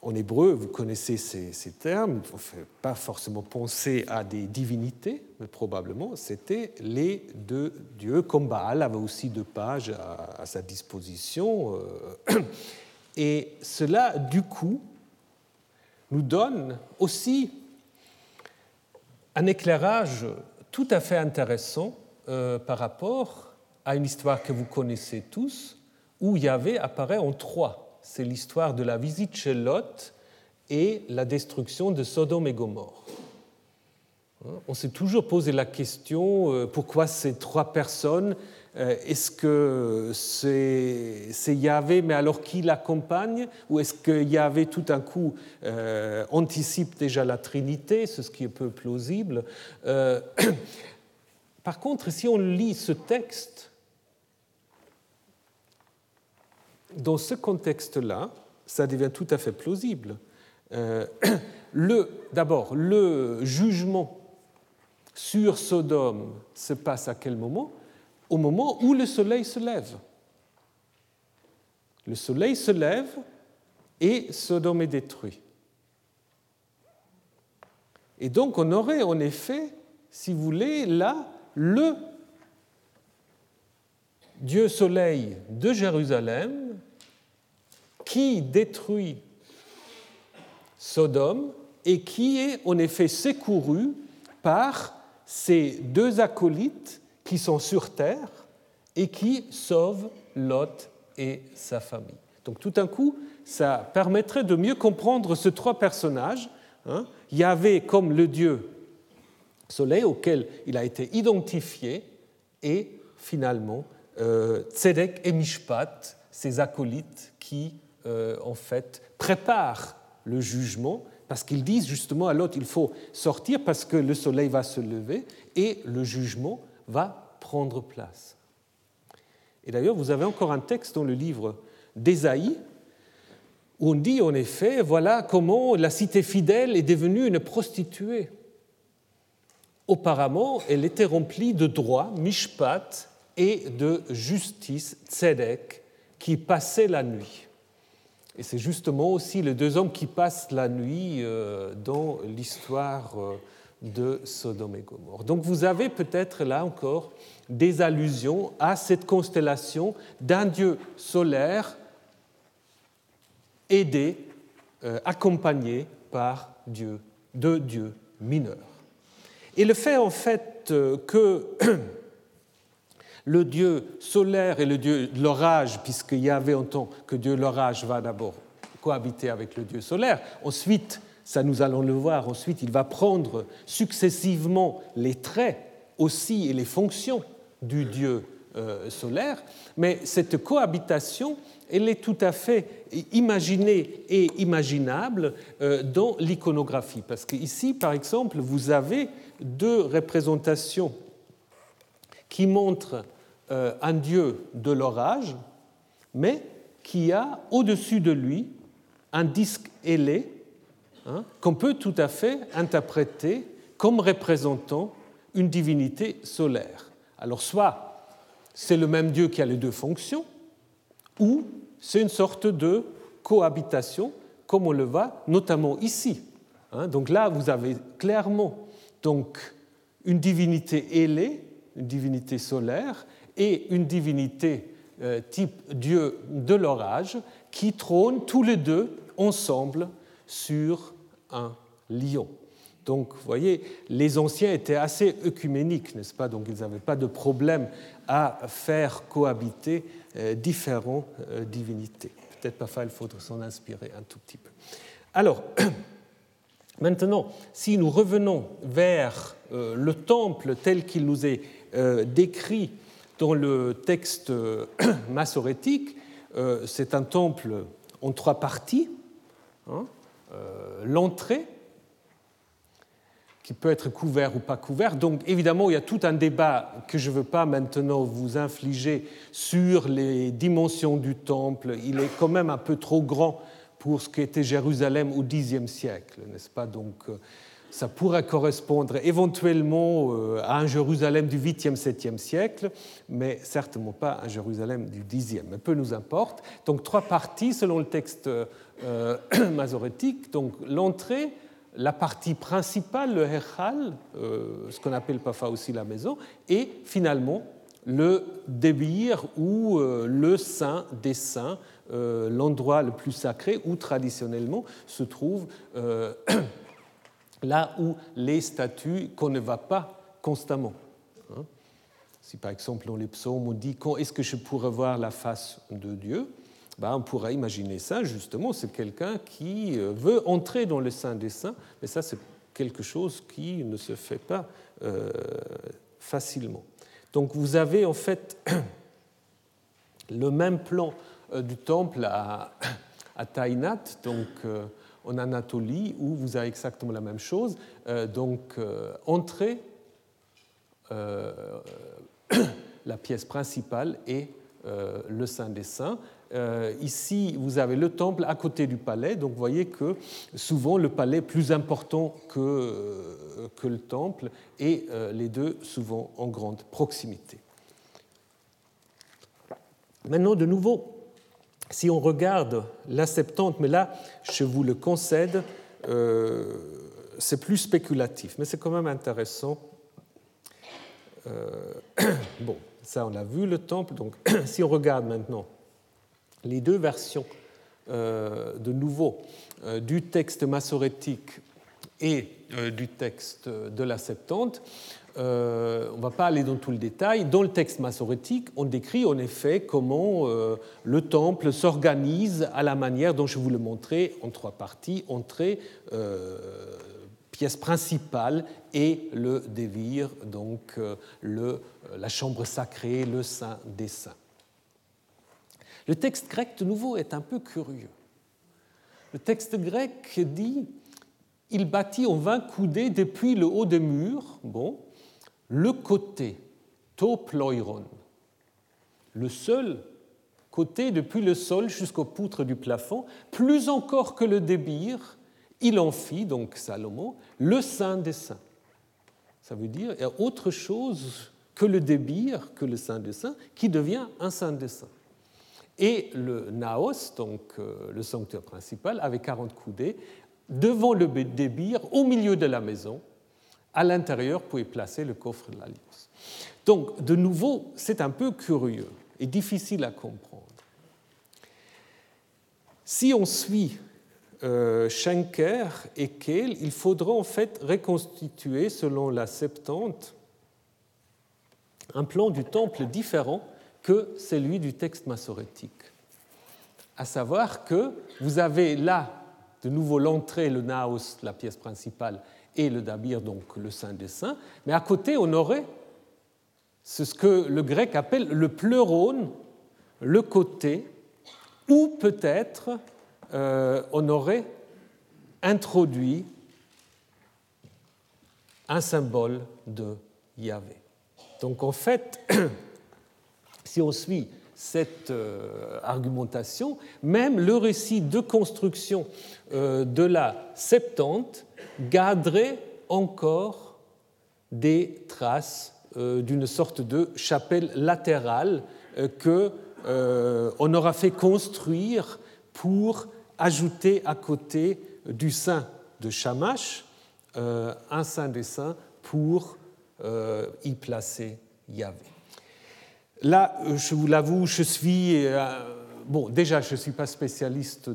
En hébreu, vous connaissez ces, termes, il ne faut pas forcément penser à des divinités, mais probablement c'était les deux dieux, comme Baal avait aussi deux pages à, sa disposition. Euh, et cela, du coup, nous donne aussi un éclairage tout à fait intéressant euh, par rapport à une histoire que vous connaissez tous, où Yahvé apparaît en trois c'est l'histoire de la visite chez Lot et la destruction de Sodome et Gomorre. On s'est toujours posé la question euh, pourquoi ces trois personnes euh, Est-ce que c'est Yahvé, mais alors qui l'accompagne Ou est-ce que Yahvé tout d'un coup euh, anticipe déjà la Trinité, ce qui est peu plausible Par contre, si on lit ce texte, dans ce contexte-là, ça devient tout à fait plausible. Euh, D'abord, le jugement sur Sodome se passe à quel moment? Au moment où le soleil se lève. Le soleil se lève et Sodome est détruit. Et donc on aurait en effet, si vous voulez, là le Dieu soleil de Jérusalem qui détruit Sodome et qui est en effet secouru par ces deux acolytes qui sont sur terre et qui sauvent Lot et sa famille. Donc tout d'un coup, ça permettrait de mieux comprendre ces trois personnages Hein. Yahvé comme le Dieu soleil auquel il a été identifié, et finalement euh, Tzedek et Mishpat, ces acolytes qui euh, en fait préparent le jugement, parce qu'ils disent justement à l'autre il faut sortir parce que le soleil va se lever et le jugement va prendre place. Et d'ailleurs, vous avez encore un texte dans le livre d'Ésaïe où on dit en effet, voilà comment la cité fidèle est devenue une prostituée. Auparavant, elle était remplie de droit, mishpat, et de justice, tzedek, qui passaient la nuit. Et c'est justement aussi les deux hommes qui passent la nuit euh, dans l'histoire euh, de Sodome et Gomorre. Donc vous avez peut-être là encore des allusions à cette constellation d'un dieu solaire aidé, euh, accompagné par deux dieux mineurs. Et le fait en fait que le dieu solaire et le dieu de l'orage, puisqu'il y avait en tant que dieu l'orage va d'abord cohabiter avec le dieu solaire, ensuite, ça nous allons le voir, ensuite il va prendre successivement les traits aussi et les fonctions du dieu euh, solaire, mais cette cohabitation, elle est tout à fait imaginée et imaginable euh, dans l'iconographie. Parce qu'ici, par exemple, vous avez deux représentations qui montrent un dieu de l'orage, mais qui a au-dessus de lui un disque ailé hein, qu'on peut tout à fait interpréter comme représentant une divinité solaire. Alors soit c'est le même Dieu qui a les deux fonctions, ou c'est une sorte de cohabitation, comme on le voit notamment ici. Hein. donc là, vous avez clairement donc, une divinité ailée, une divinité solaire, et une divinité euh, type Dieu de l'orage, qui trônent tous les deux ensemble sur un lion. Donc, vous voyez, les anciens étaient assez œcuméniques, n'est-ce pas? Donc, ils n'avaient pas de problème à faire cohabiter euh, différentes euh, divinités. Peut-être parfois il faudrait s'en inspirer un tout petit peu. Alors, maintenant, si nous revenons vers le temple tel qu'il nous est décrit dans le texte massorétique, c'est un temple en trois parties. Hein, l'entrée, qui peut être couvert ou pas couvert. Donc évidemment, il y a tout un débat que je ne veux pas maintenant vous infliger sur les dimensions du temple. Il est quand même un peu trop grand pour ce qu'était Jérusalem au Xe siècle, n'est-ce pas? Euh, ça pourrait correspondre éventuellement euh, à un Jérusalem du 8e, 7e siècle, mais certainement pas à un Jérusalem du 10e. Mais peu nous importe. Donc trois parties selon le texte euh, masorétique. Donc l'entrée, la partie principale, le Hechal, euh, ce qu'on appelle parfois aussi la maison, et finalement le Débir ou euh, le Saint des Saints, euh, l'endroit le plus sacré où traditionnellement se trouve là où les statues qu'on ne va pas constamment. Hein. Si par exemple dans les psaumes on dit quand est-ce que je pourrais voir la face de Dieu, ben, on pourrait imaginer ça, justement, c'est quelqu'un qui euh, veut entrer dans le Saint des Saints, mais ça, c'est quelque chose qui ne se fait pas euh, facilement. Donc vous avez en fait le même plan euh, du temple à, à Tainat, donc en Anatolie, où vous avez exactement la même chose. donc entrée, la pièce principale et le Saint des Saints. Euh, ici, vous avez le temple à côté du palais, donc vous voyez que souvent le palais est plus important que, euh, que le temple, et euh, les deux souvent en grande proximité. Maintenant, de nouveau, si on regarde la Septante, mais là, je vous le concède, c'est plus spéculatif, mais c'est quand même intéressant. bon, ça on a vu le temple, donc si on regarde maintenant les deux versions euh, de nouveau euh, du texte massorétique et euh, du texte de la Septante, euh, on ne va pas aller dans tout le détail, dans le texte massorétique, on décrit en effet comment euh, le temple s'organise à la manière dont je vous le montrais en trois parties, entrée, euh, pièce principale et le dévire, donc la chambre sacrée, le saint des saints. Le texte grec, de nouveau, est un peu curieux. Le texte grec dit il bâtit en vingt coudées depuis le haut des murs, bon, le côté, toploiron, le seul côté depuis le sol jusqu'aux poutres du plafond, plus encore que le débir, il en fit, donc Salomon, le saint des saints. Ça veut dire autre chose que le débir, que le saint des saints, qui devient un saint des saints. Et le naos, donc euh, le sanctuaire principal, avec 40 coudées, devant le débir, au milieu de la maison, à l'intérieur, vous pouvez placer le coffre de l'Alliance. Donc, de nouveau, c'est un peu curieux et difficile à comprendre. Si on suit euh, Schenker et Kehl, il faudra en fait reconstituer, selon la Septante, un plan du temple différent que celui du texte massorétique. À savoir que vous avez là, de nouveau, l'entrée, le naos, la pièce principale, et le dabir, donc le saint des saints, mais à côté, on aurait ce que le grec appelle le pleurone, le côté, ou peut-être euh, on aurait introduit un symbole de Yahvé. Donc en fait, si on suit cette euh, argumentation, même le récit de construction euh, de la Septante garderait encore des traces euh, d'une sorte de chapelle latérale que on aura fait construire pour ajouter à côté du saint de Shamash un saint des saints pour y placer Yahvé. Là, je vous l'avoue, je suis bon, déjà, je ne suis pas spécialiste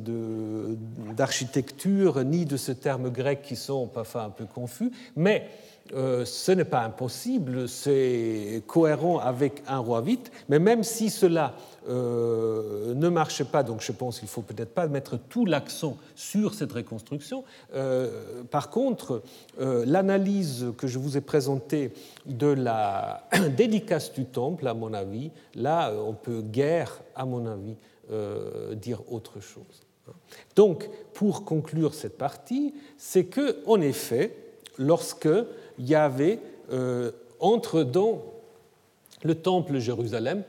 d'architecture ni de ce terme grec qui sont parfois un peu confus, mais euh, ce n'est pas impossible, c'est cohérent avec un roi vite, mais même si cela euh, ne marche pas, donc je pense qu'il ne faut peut-être pas mettre tout l'accent sur cette reconstruction. Euh, par contre, l'analyse que je vous ai présentée de la dédicace du temple, à mon avis, là, on peut guère, à mon avis, dire autre chose. Donc, pour conclure cette partie, c'est que, en effet, lorsque Yahvé euh, entre dans le temple Jérusalem,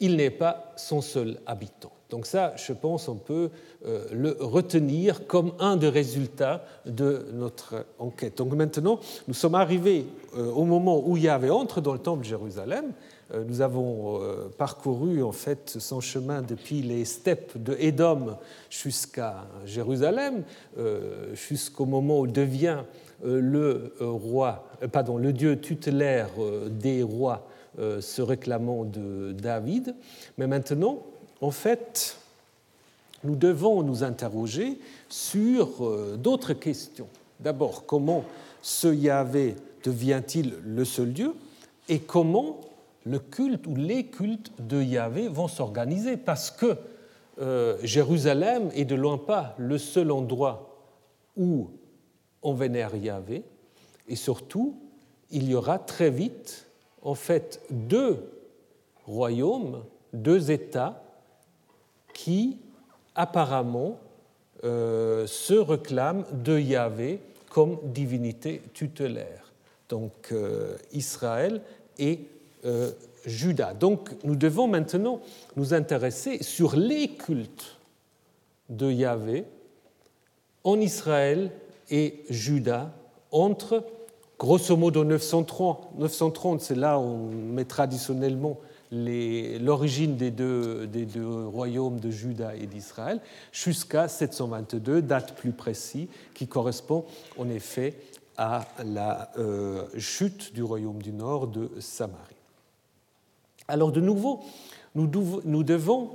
il n'est pas son seul habitant. Donc ça, je pense, on peut euh, le retenir comme un des résultats de notre enquête. Donc maintenant, nous sommes arrivés euh, au moment où Yahvé entre dans le temple Jérusalem. nous avons parcouru en fait son chemin depuis les steppes de Édom jusqu'à Jérusalem, jusqu'au moment où devient le euh, roi, euh, pardon, le dieu tutélaire des rois se réclamant de David. Mais maintenant, en fait, nous devons nous interroger sur d'autres questions. D'abord, comment ce Yahvé devient-il le seul Dieu et comment le culte ou les cultes de Yahvé vont s'organiser? Parce que Jérusalem est de loin pas le seul endroit où on vénère Yahvé, et surtout, il y aura très vite, en fait, deux royaumes, deux États qui apparemment euh, se réclament de Yahvé comme divinité tutélaire, donc euh, Israël et euh, Juda. Donc nous devons maintenant nous intéresser sur les cultes de Yahvé en Israël et Judas entre grosso modo 930, 930 c'est là où on met traditionnellement l'origine des deux, royaumes de Juda et d'Israël, jusqu'à 722, date plus précise, qui correspond en effet à la euh, chute du royaume du nord de Samarie. Alors de nouveau, nous, nous devons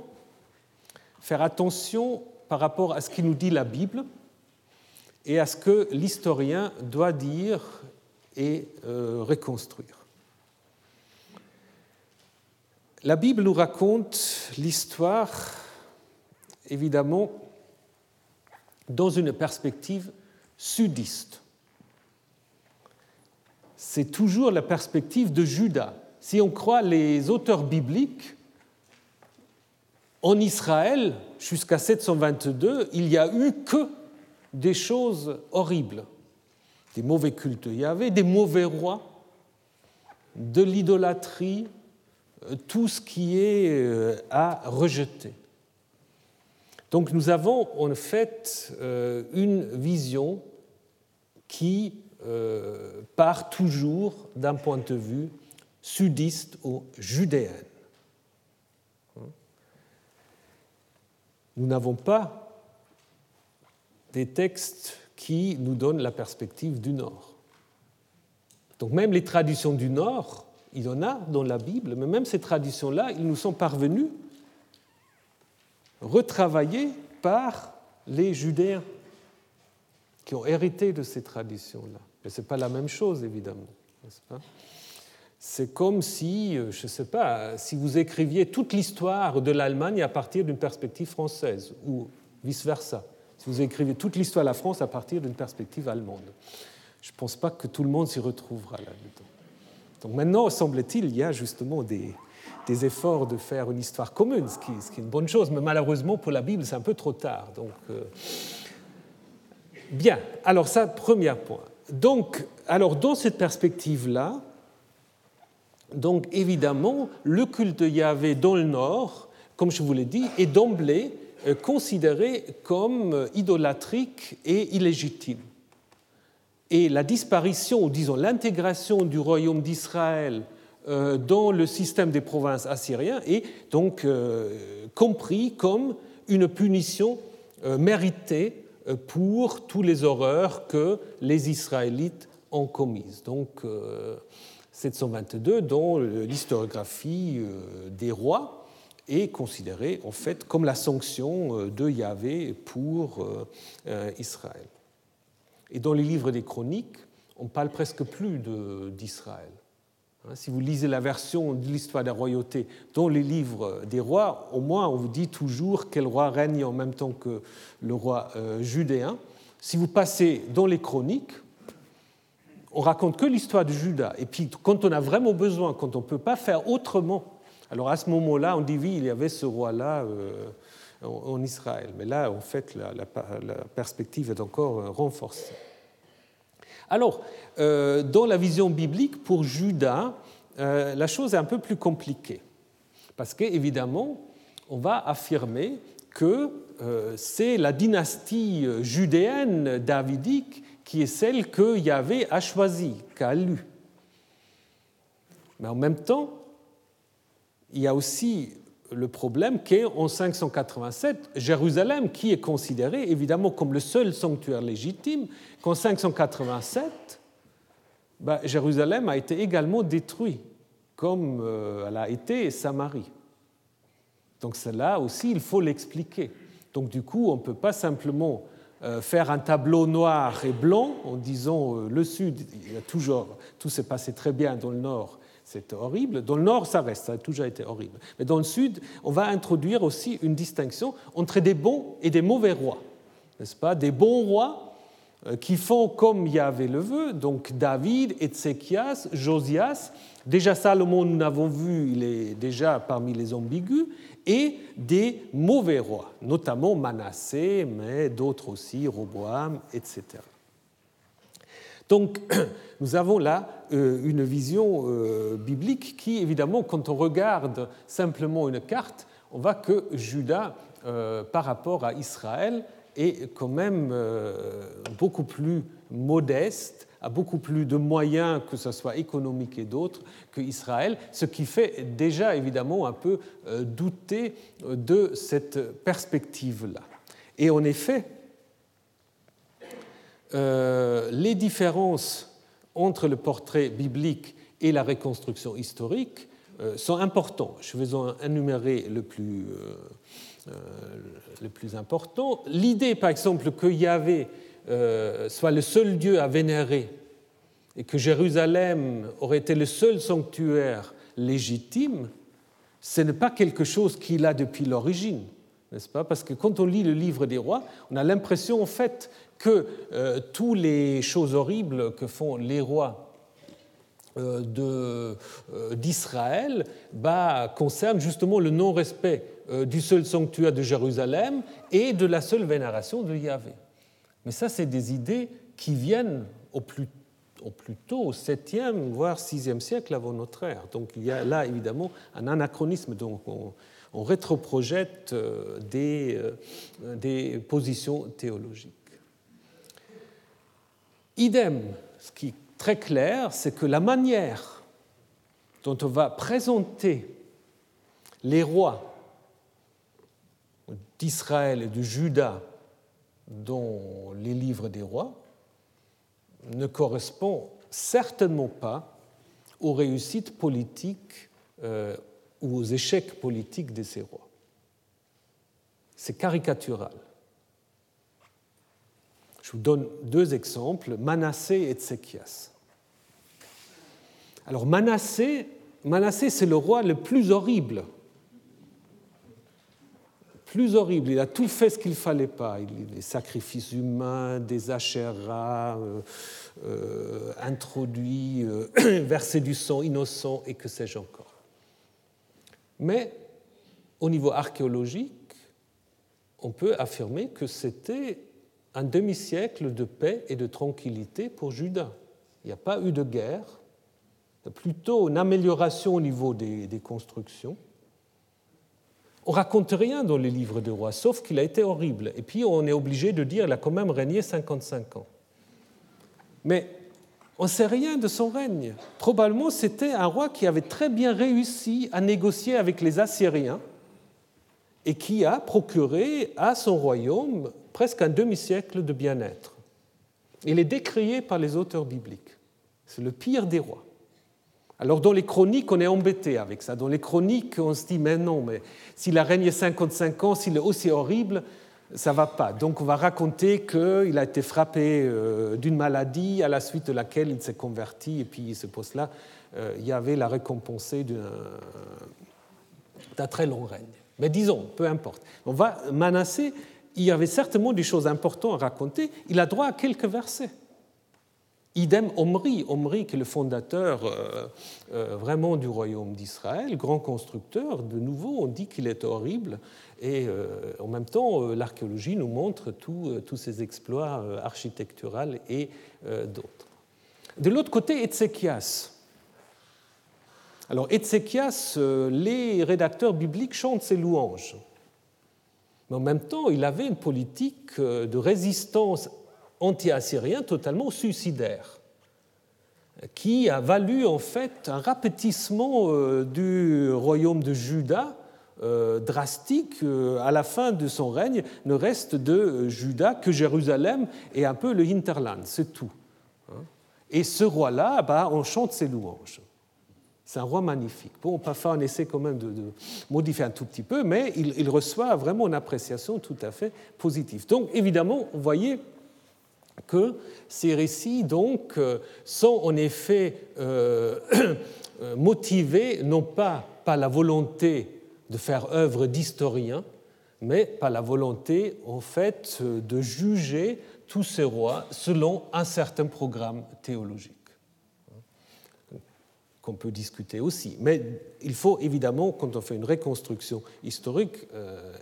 faire attention par rapport à ce qui nous dit la Bible, et à ce que l'historien doit dire et euh, reconstruire. La Bible nous raconte l'histoire, évidemment, dans une perspective sudiste. C'est toujours la perspective de Judas. Si on croit les auteurs bibliques, en Israël, jusqu'à 722, il n'y a eu que des choses horribles, des mauvais cultes. Il y avait des mauvais rois, de l'idolâtrie, euh, tout ce qui est euh, à rejeter. Donc nous avons en fait euh, une vision qui part toujours d'un point de vue sudiste ou judéen. Nous n'avons pas des textes qui nous donnent la perspective du Nord. Donc même les traditions du Nord, il y en a dans la Bible, mais même ces traditions-là, ils nous sont parvenus retravaillées par les Judéens qui ont hérité de ces traditions-là. Mais ce n'est pas la même chose, évidemment. C'est comme si, euh, je ne sais pas, si vous écriviez toute l'histoire de l'Allemagne à partir d'une perspective française, ou vice-versa. Vous écriviez toute l'histoire de la France à partir d'une perspective allemande. Je ne pense pas que tout le monde s'y retrouvera là-dedans. Donc maintenant, semble-t-il, il y a justement des, efforts de faire une histoire commune, ce qui, est une bonne chose, mais malheureusement pour la Bible, c'est un peu trop tard. Donc, euh, Bien, alors ça, premier point. Donc, alors dans cette perspective-là, donc évidemment, le culte de Yahvé dans le nord, comme je vous l'ai dit, est d'emblée considéré comme euh, idolâtrique et illégitime. Et la disparition, ou disons l'intégration du royaume d'Israël euh, dans le système des provinces assyriens est donc compris comme une punition méritée pour tous les horreurs que les Israélites ont commises. Donc 722, dont l'historiographie des rois est considérée en fait comme la sanction euh, de Yahvé pour euh, euh, Israël. Et dans les livres des chroniques, on parle presque plus d'Israël. Hein, si vous lisez la version de l'histoire des royautés dans les livres des rois, au moins on vous dit toujours quel roi règne en même temps que le roi judéen. Si vous passez dans les chroniques, on raconte que l'histoire de Judas. Et puis quand on a vraiment besoin, quand on ne peut pas faire autrement alors à ce moment-là, on dit oui, il y avait ce roi-là euh, en Israël. Mais là, en fait, la, perspective est encore euh, renforcée. Alors, euh, dans la vision biblique, pour Judas, la chose est un peu plus compliquée. Parce qu'évidemment, on va affirmer que c'est la dynastie judéenne davidique qui est celle que Yahvé a choisie, qu'a lue. Mais en même temps, il y a aussi le problème qu'en 587, Jérusalem, qui est considérée évidemment comme le seul sanctuaire légitime, qu'en 587, bah, Jérusalem a été également détruit, comme euh, elle a été Samarie. Donc cela aussi, il faut l'expliquer. Donc du coup, on ne peut pas simplement euh, faire un tableau noir et blanc en disant euh, le Sud, il y a toujours, tout s'est passé très bien dans le Nord c'est horrible. Dans le nord, ça reste, ça a toujours été horrible. Mais dans le sud, on va introduire aussi une distinction entre des bons et des mauvais rois. N'est-ce pas? Des bons rois euh, qui font comme Yahvé le veut, donc David, Ézéchias, Josias. Déjà Salomon, nous l'avons vu, il est déjà parmi les ambigus, et des mauvais rois, notamment Manassé, mais d'autres aussi, Roboam, etc. Donc, nous avons là euh, une vision euh, biblique qui, évidemment, quand on regarde simplement une carte, on voit que Judas, euh, par rapport à Israël, est quand même beaucoup plus modeste, a beaucoup plus de moyens, que ce soit économiques et d'autres, que Israël, ce qui fait déjà évidemment un peu douter de cette perspective-là. Et en effet, euh, les différences entre le portrait biblique et la reconstruction historique euh, sont importantes. Je vais en énumérer le plus, euh, le plus important. L'idée, par exemple, que Yahvé soit le seul Dieu à vénérer et que Jérusalem aurait été le seul sanctuaire légitime ce n'est pas quelque chose qu'il a depuis l'origine, n'est-ce pas? Parce que quand on lit le livre des rois, on a l'impression en fait que euh, toutes les choses horribles que font les rois euh, euh, d'Israël bah, concernent justement le non-respect du seul sanctuaire de Jérusalem et de la seule vénération de Yahvé. Mais ça, c'est des idées qui viennent au plus, tôt, au 7e, voire 6e siècle avant notre ère. Donc il y a là évidemment un anachronisme. Donc on, on rétroprojette des, des positions théologiques. Idem, ce qui est très clair, c'est que la manière dont on va présenter les rois d'Israël et de Juda dans les livres des rois ne correspond certainement pas aux réussites politiques euh, ou aux échecs politiques de ces rois. C'est caricatural. Je vous donne deux exemples, Manassé et Tsekias. Alors Manassé, Manassé c'est le roi le plus horrible. Plus horrible, il a tout fait ce qu'il ne fallait pas. Il, des sacrifices humains, des achéras, euh, euh, introduits, euh, versé du sang innocent et que sais-je encore. Mais au niveau archéologique, on peut affirmer que c'était un demi-siècle de paix et de tranquillité pour Juda. Il n'y a pas eu de guerre, plutôt une amélioration au niveau des, constructions. On raconte rien dans les livres de rois, sauf qu'il a été horrible. Et puis on est obligé de dire qu'il a quand même régné 55 ans. Mais on ne sait rien de son règne. Probablement c'était un roi qui avait très bien réussi à négocier avec les Assyriens et qui a procuré à son royaume presque un demi-siècle de bien-être. Il est décrié par les auteurs bibliques. C'est le pire des rois. Alors dans les chroniques, on est embêté avec ça. Dans les chroniques, on se dit, mais non, mais s'il a régné 55 ans, s'il est aussi horrible, ça va pas. Donc on va raconter qu'il a été frappé euh, d'une maladie à la suite de laquelle il s'est converti, et puis ce poste-là, euh, il y avait la récompensée d'un très long règne. Mais disons, peu importe. On va menacer il y avait certainement des choses importantes à raconter, il a droit à quelques versets. Idem Omri, Omri qui est le fondateur euh, euh, vraiment du royaume d'Israël, grand constructeur, de nouveau on dit qu'il est horrible, et euh, en même temps l'archéologie nous montre tous ses exploits architecturaux et d'autres. De l'autre côté, Ézéchias. Alors Ézéchias, les rédacteurs bibliques chantent ses louanges. Mais en même temps, il avait une politique de résistance anti-assyrien totalement suicidaire, qui a valu en fait un rapetissement euh, du royaume de Juda euh, drastique. À la fin de son règne, ne reste de Juda que Jérusalem et un peu le hinterland, c'est tout. Hein. Et ce roi-là, bah, on chante ses louanges. C'est un roi magnifique. Bon, on essaie quand même de, modifier un tout petit peu, mais il, reçoit vraiment une appréciation tout à fait positive. Donc, évidemment, vous voyez que ces récits euh, sont en effet euh, euh, motivés non pas par la volonté de faire œuvre d'historien, mais par la volonté, en fait, de juger tous ces rois selon un certain programme théologique qu'on peut discuter aussi. Mais il faut évidemment, quand on fait une reconstruction historique,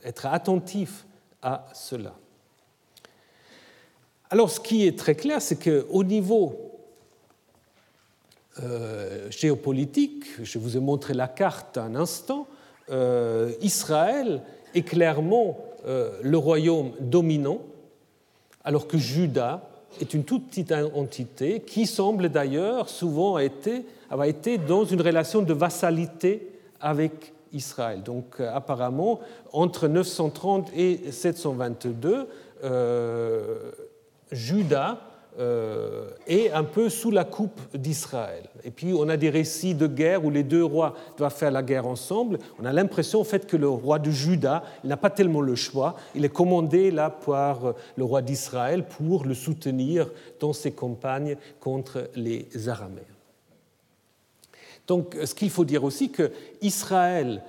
être attentif à cela. Alors ce qui est très clair, c'est qu'au niveau euh, géopolitique, je vous ai montré la carte un instant, euh, Israël est clairement le royaume dominant, alors que Juda est une toute petite entité qui semble d'ailleurs souvent avoir été dans une relation de vassalité avec Israël. Donc euh, apparemment, entre 930 et 722, euh, Juda euh, est un peu sous la coupe d'Israël. Et puis on a des récits de guerre où les deux rois doivent faire la guerre ensemble. On a l'impression en fait que le roi de Juda, n'a pas tellement le choix. Il est commandé là par le roi d'Israël pour le soutenir dans ses campagnes contre les Araméens. Donc ce qu'il faut dire aussi que Israël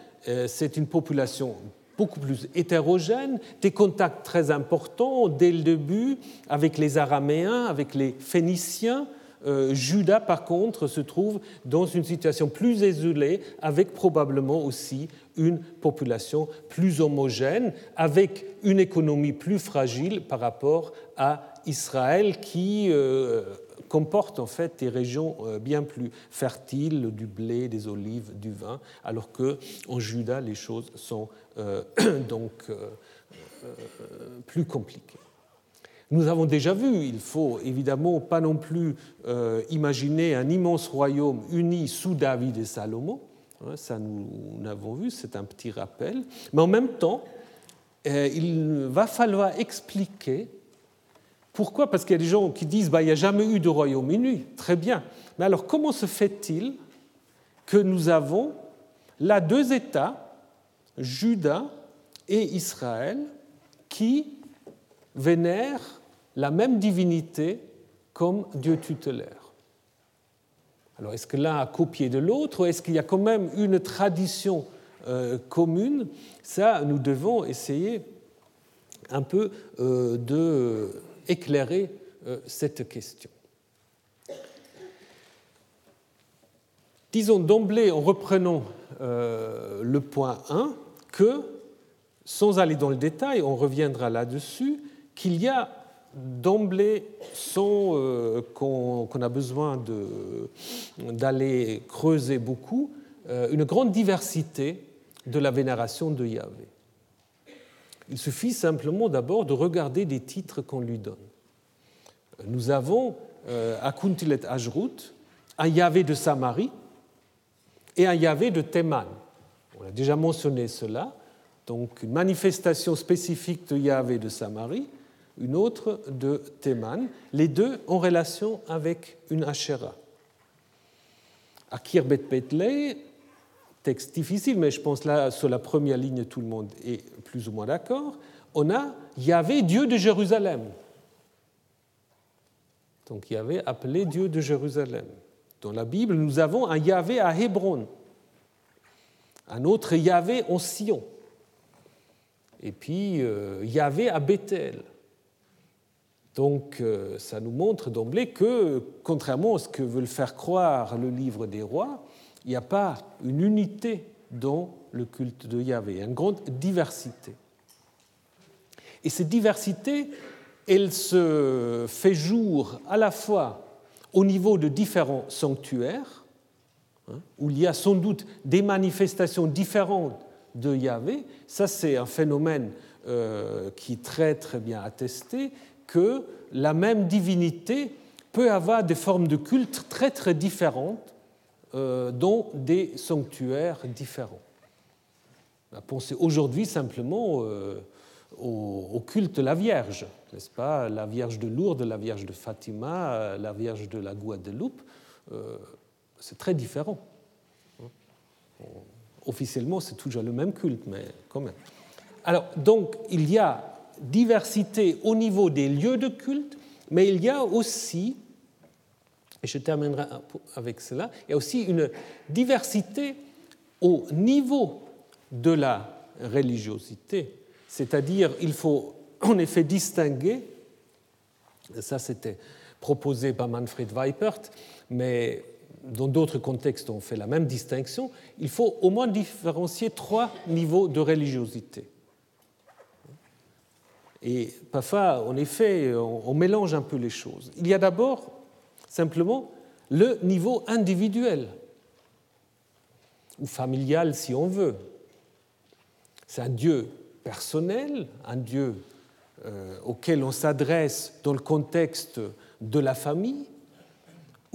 c'est une population beaucoup plus hétérogène, des contacts très importants dès le début avec les Araméens, avec les Phéniciens. Euh, Judas, par contre, se trouve dans une situation plus isolée, avec probablement aussi une population plus homogène, avec une économie plus fragile par rapport à Israël, qui euh, comporte en fait des régions euh, bien plus fertiles, du blé, des olives, du vin, alors que en Juda les choses sont donc euh, plus compliquées. Nous avons déjà vu, il faut évidemment pas non plus imaginer un immense royaume uni sous David et Salomon, hein, ça nous l'avons vu, c'est un petit rappel, mais en même temps, il va falloir expliquer pourquoi Parce qu'il y a des gens qui disent bah, il n'y a jamais eu de royaume uni. Très bien. Mais alors, comment se fait-il que nous avons là deux États, Juda et Israël, qui vénèrent la même divinité comme Dieu tutélaire Alors, est-ce que l'un a copié de l'autre ou est-ce qu'il y a quand même une tradition euh, commune? Ça, nous devons essayer un peu euh, de éclairer euh, cette question. Disons d'emblée, en reprenant le point 1, que, sans aller dans le détail, on reviendra là-dessus, qu'il y a d'emblée, sans euh, qu'on a besoin d'aller creuser beaucoup, une grande diversité de la vénération de Yahvé. Il suffit simplement d'abord de regarder des titres qu'on lui donne. Nous avons euh, à Ajrut un Yahvé de Samarie et un Yahvé de Théman. On a déjà mentionné cela. Donc une manifestation spécifique de Yahvé de Samarie, une autre de Théman, les deux en relation avec une Asherah. À Kirbet Petley, texte difficile, mais je pense là, sur la première ligne, tout le monde est plus ou moins d'accord. On a Yahvé, Dieu de Jérusalem. Donc Yahvé appelé Dieu de Jérusalem. Dans la Bible, nous avons un Yahvé à Hébron, un autre Yahvé en Sion, et puis euh, Yahvé à Bethel. Donc euh, ça nous montre d'emblée que, contrairement à ce que veut le faire croire le livre des rois, il n'y a pas une unité dans le culte de Yahvé, une grande diversité. Et cette diversité, elle se fait jour à la fois au niveau de différents sanctuaires, hein, où il y a sans doute des manifestations différentes de Yahvé. Ça, c'est un phénomène euh, qui est très très bien attesté, que la même divinité peut avoir des formes de culte très très différentes euh, dans des sanctuaires différents. Pensé aujourd'hui simplement euh, au, culte de la Vierge, n'est-ce pas? La Vierge de Lourdes, la Vierge de Fatima, euh, la Vierge de la Guadeloupe, c'est très différent. Officiellement, c'est toujours le même culte, mais quand même. Alors, donc, il y a diversité au niveau des lieux de culte, mais il y a aussi et je terminerai avec cela, il y a aussi une diversité au niveau de la religiosité, c'est-à-dire il faut en effet distinguer, ça c'était proposé par Manfred Weipert, mais dans d'autres contextes on fait la même distinction, il faut au moins différencier trois niveaux de religiosité. Et parfois, en effet, on mélange un peu les choses. Il y a d'abord simplement le niveau individuel ou familial si on veut. C'est un Dieu personnel, un Dieu euh, auquel on s'adresse dans le contexte de la famille,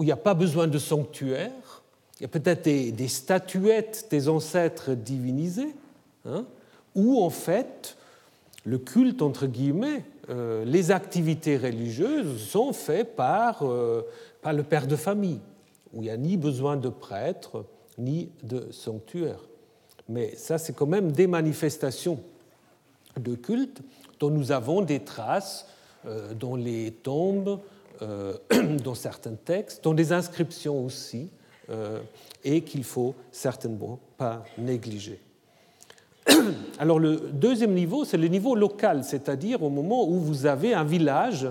où il n'y a pas besoin de sanctuaire, il y a peut-être des, statuettes des ancêtres divinisés, hein, où en fait le culte, entre guillemets, euh, les activités religieuses sont faites par euh, pas le père de famille, où il n'y a ni besoin de prêtre, ni de sanctuaire. Mais ça, c'est quand même des manifestations de culte dont nous avons des traces euh, dans les tombes, dans certains textes, dans des inscriptions aussi, euh, et qu'il faut certainement pas négliger. alors le deuxième niveau, c'est le niveau local, c'est-à-dire au moment où vous avez un village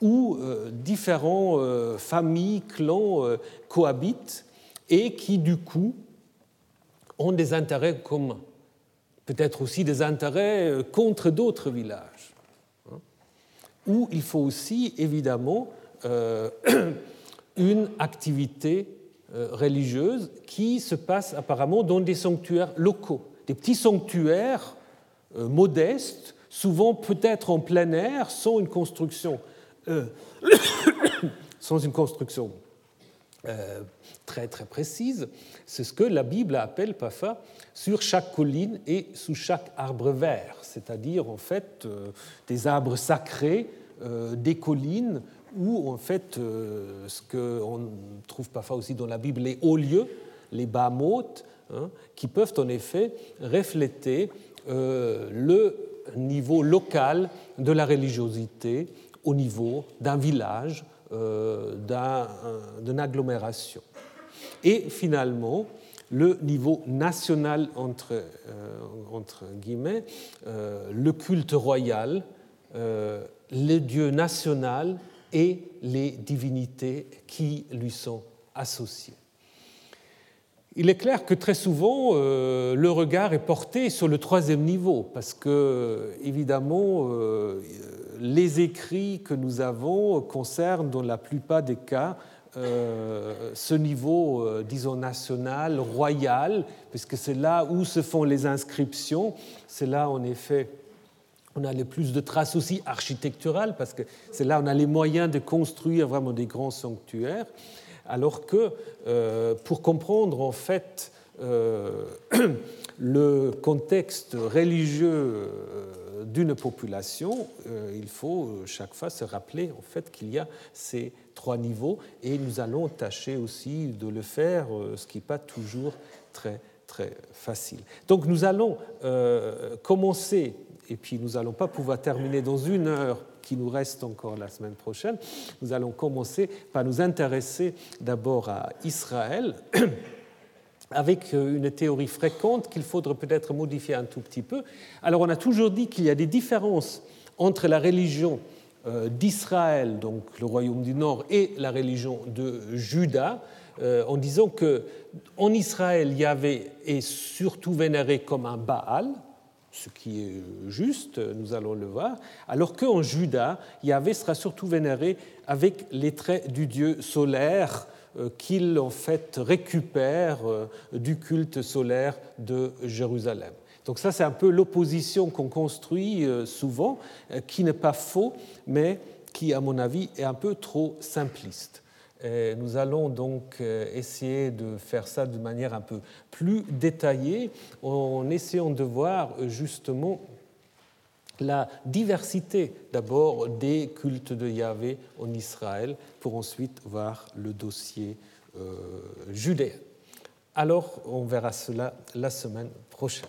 où euh, différentes euh, familles, clans euh, cohabitent et qui du coup ont des intérêts communs, peut-être aussi des intérêts contre d'autres villages, où il faut aussi évidemment une activité religieuse qui se passe apparemment dans des sanctuaires locaux. Des petits sanctuaires euh, modestes, souvent peut-être en plein air, sans une construction, euh, sans une construction euh, très très précise. C'est ce que la Bible appelle parfois sur chaque colline et sous chaque arbre vert, c'est-à-dire en fait des arbres sacrés, des collines ou en fait ce qu'on trouve parfois aussi dans la Bible les hauts lieux, les bas motes, Hein, qui peuvent en effet refléter euh, le niveau local de la religiosité au niveau d'un village, euh, d'une agglomération. Et finalement, le niveau national, entre, euh, entre guillemets, le culte royal, le dieu national et les divinités qui lui sont associées. Il est clair que très souvent, euh, le regard est porté sur le troisième niveau, parce que, évidemment, euh, les écrits que nous avons concernent, dans la plupart des cas, euh, ce niveau, disons, national, royal, puisque c'est là où se font les inscriptions, c'est là, en effet, on a le plus de traces aussi architecturales, parce que c'est là on a les moyens de construire vraiment des grands sanctuaires alors que euh, pour comprendre en fait euh, le contexte religieux euh, d'une population, il faut chaque fois se rappeler en fait qu'il y a ces trois niveaux et nous allons tâcher aussi de le faire, ce qui n'est pas toujours très très facile. Donc nous allons commencer et puis nous n'allons pas pouvoir terminer dans une heure qui nous reste encore la semaine prochaine, nous allons commencer par nous intéresser d'abord à Israël avec une théorie fréquente qu'il faudrait peut-être modifier un tout petit peu. Alors on a toujours dit qu'il y a des différences entre la religion euh, d'Israël, donc le royaume du Nord, et la religion de Juda, euh, en disant que en Israël, Yahvé est surtout vénéré comme un Baal, ce qui est juste, nous allons le voir, alors qu'en Juda, Yahvé sera surtout vénéré avec les traits du dieu solaire euh, qu'il en fait récupère euh, du culte solaire de Jérusalem. Donc ça, c'est un peu l'opposition qu'on construit euh, souvent, qui n'est pas faux, mais qui, à mon avis, est un peu trop simpliste. Nous allons donc euh, essayer de faire ça de manière un peu plus détaillée en essayant de voir euh, justement la diversité d'abord des cultes de Yahvé en Israël pour ensuite voir le dossier euh, judéen. Alors on verra cela la semaine prochaine.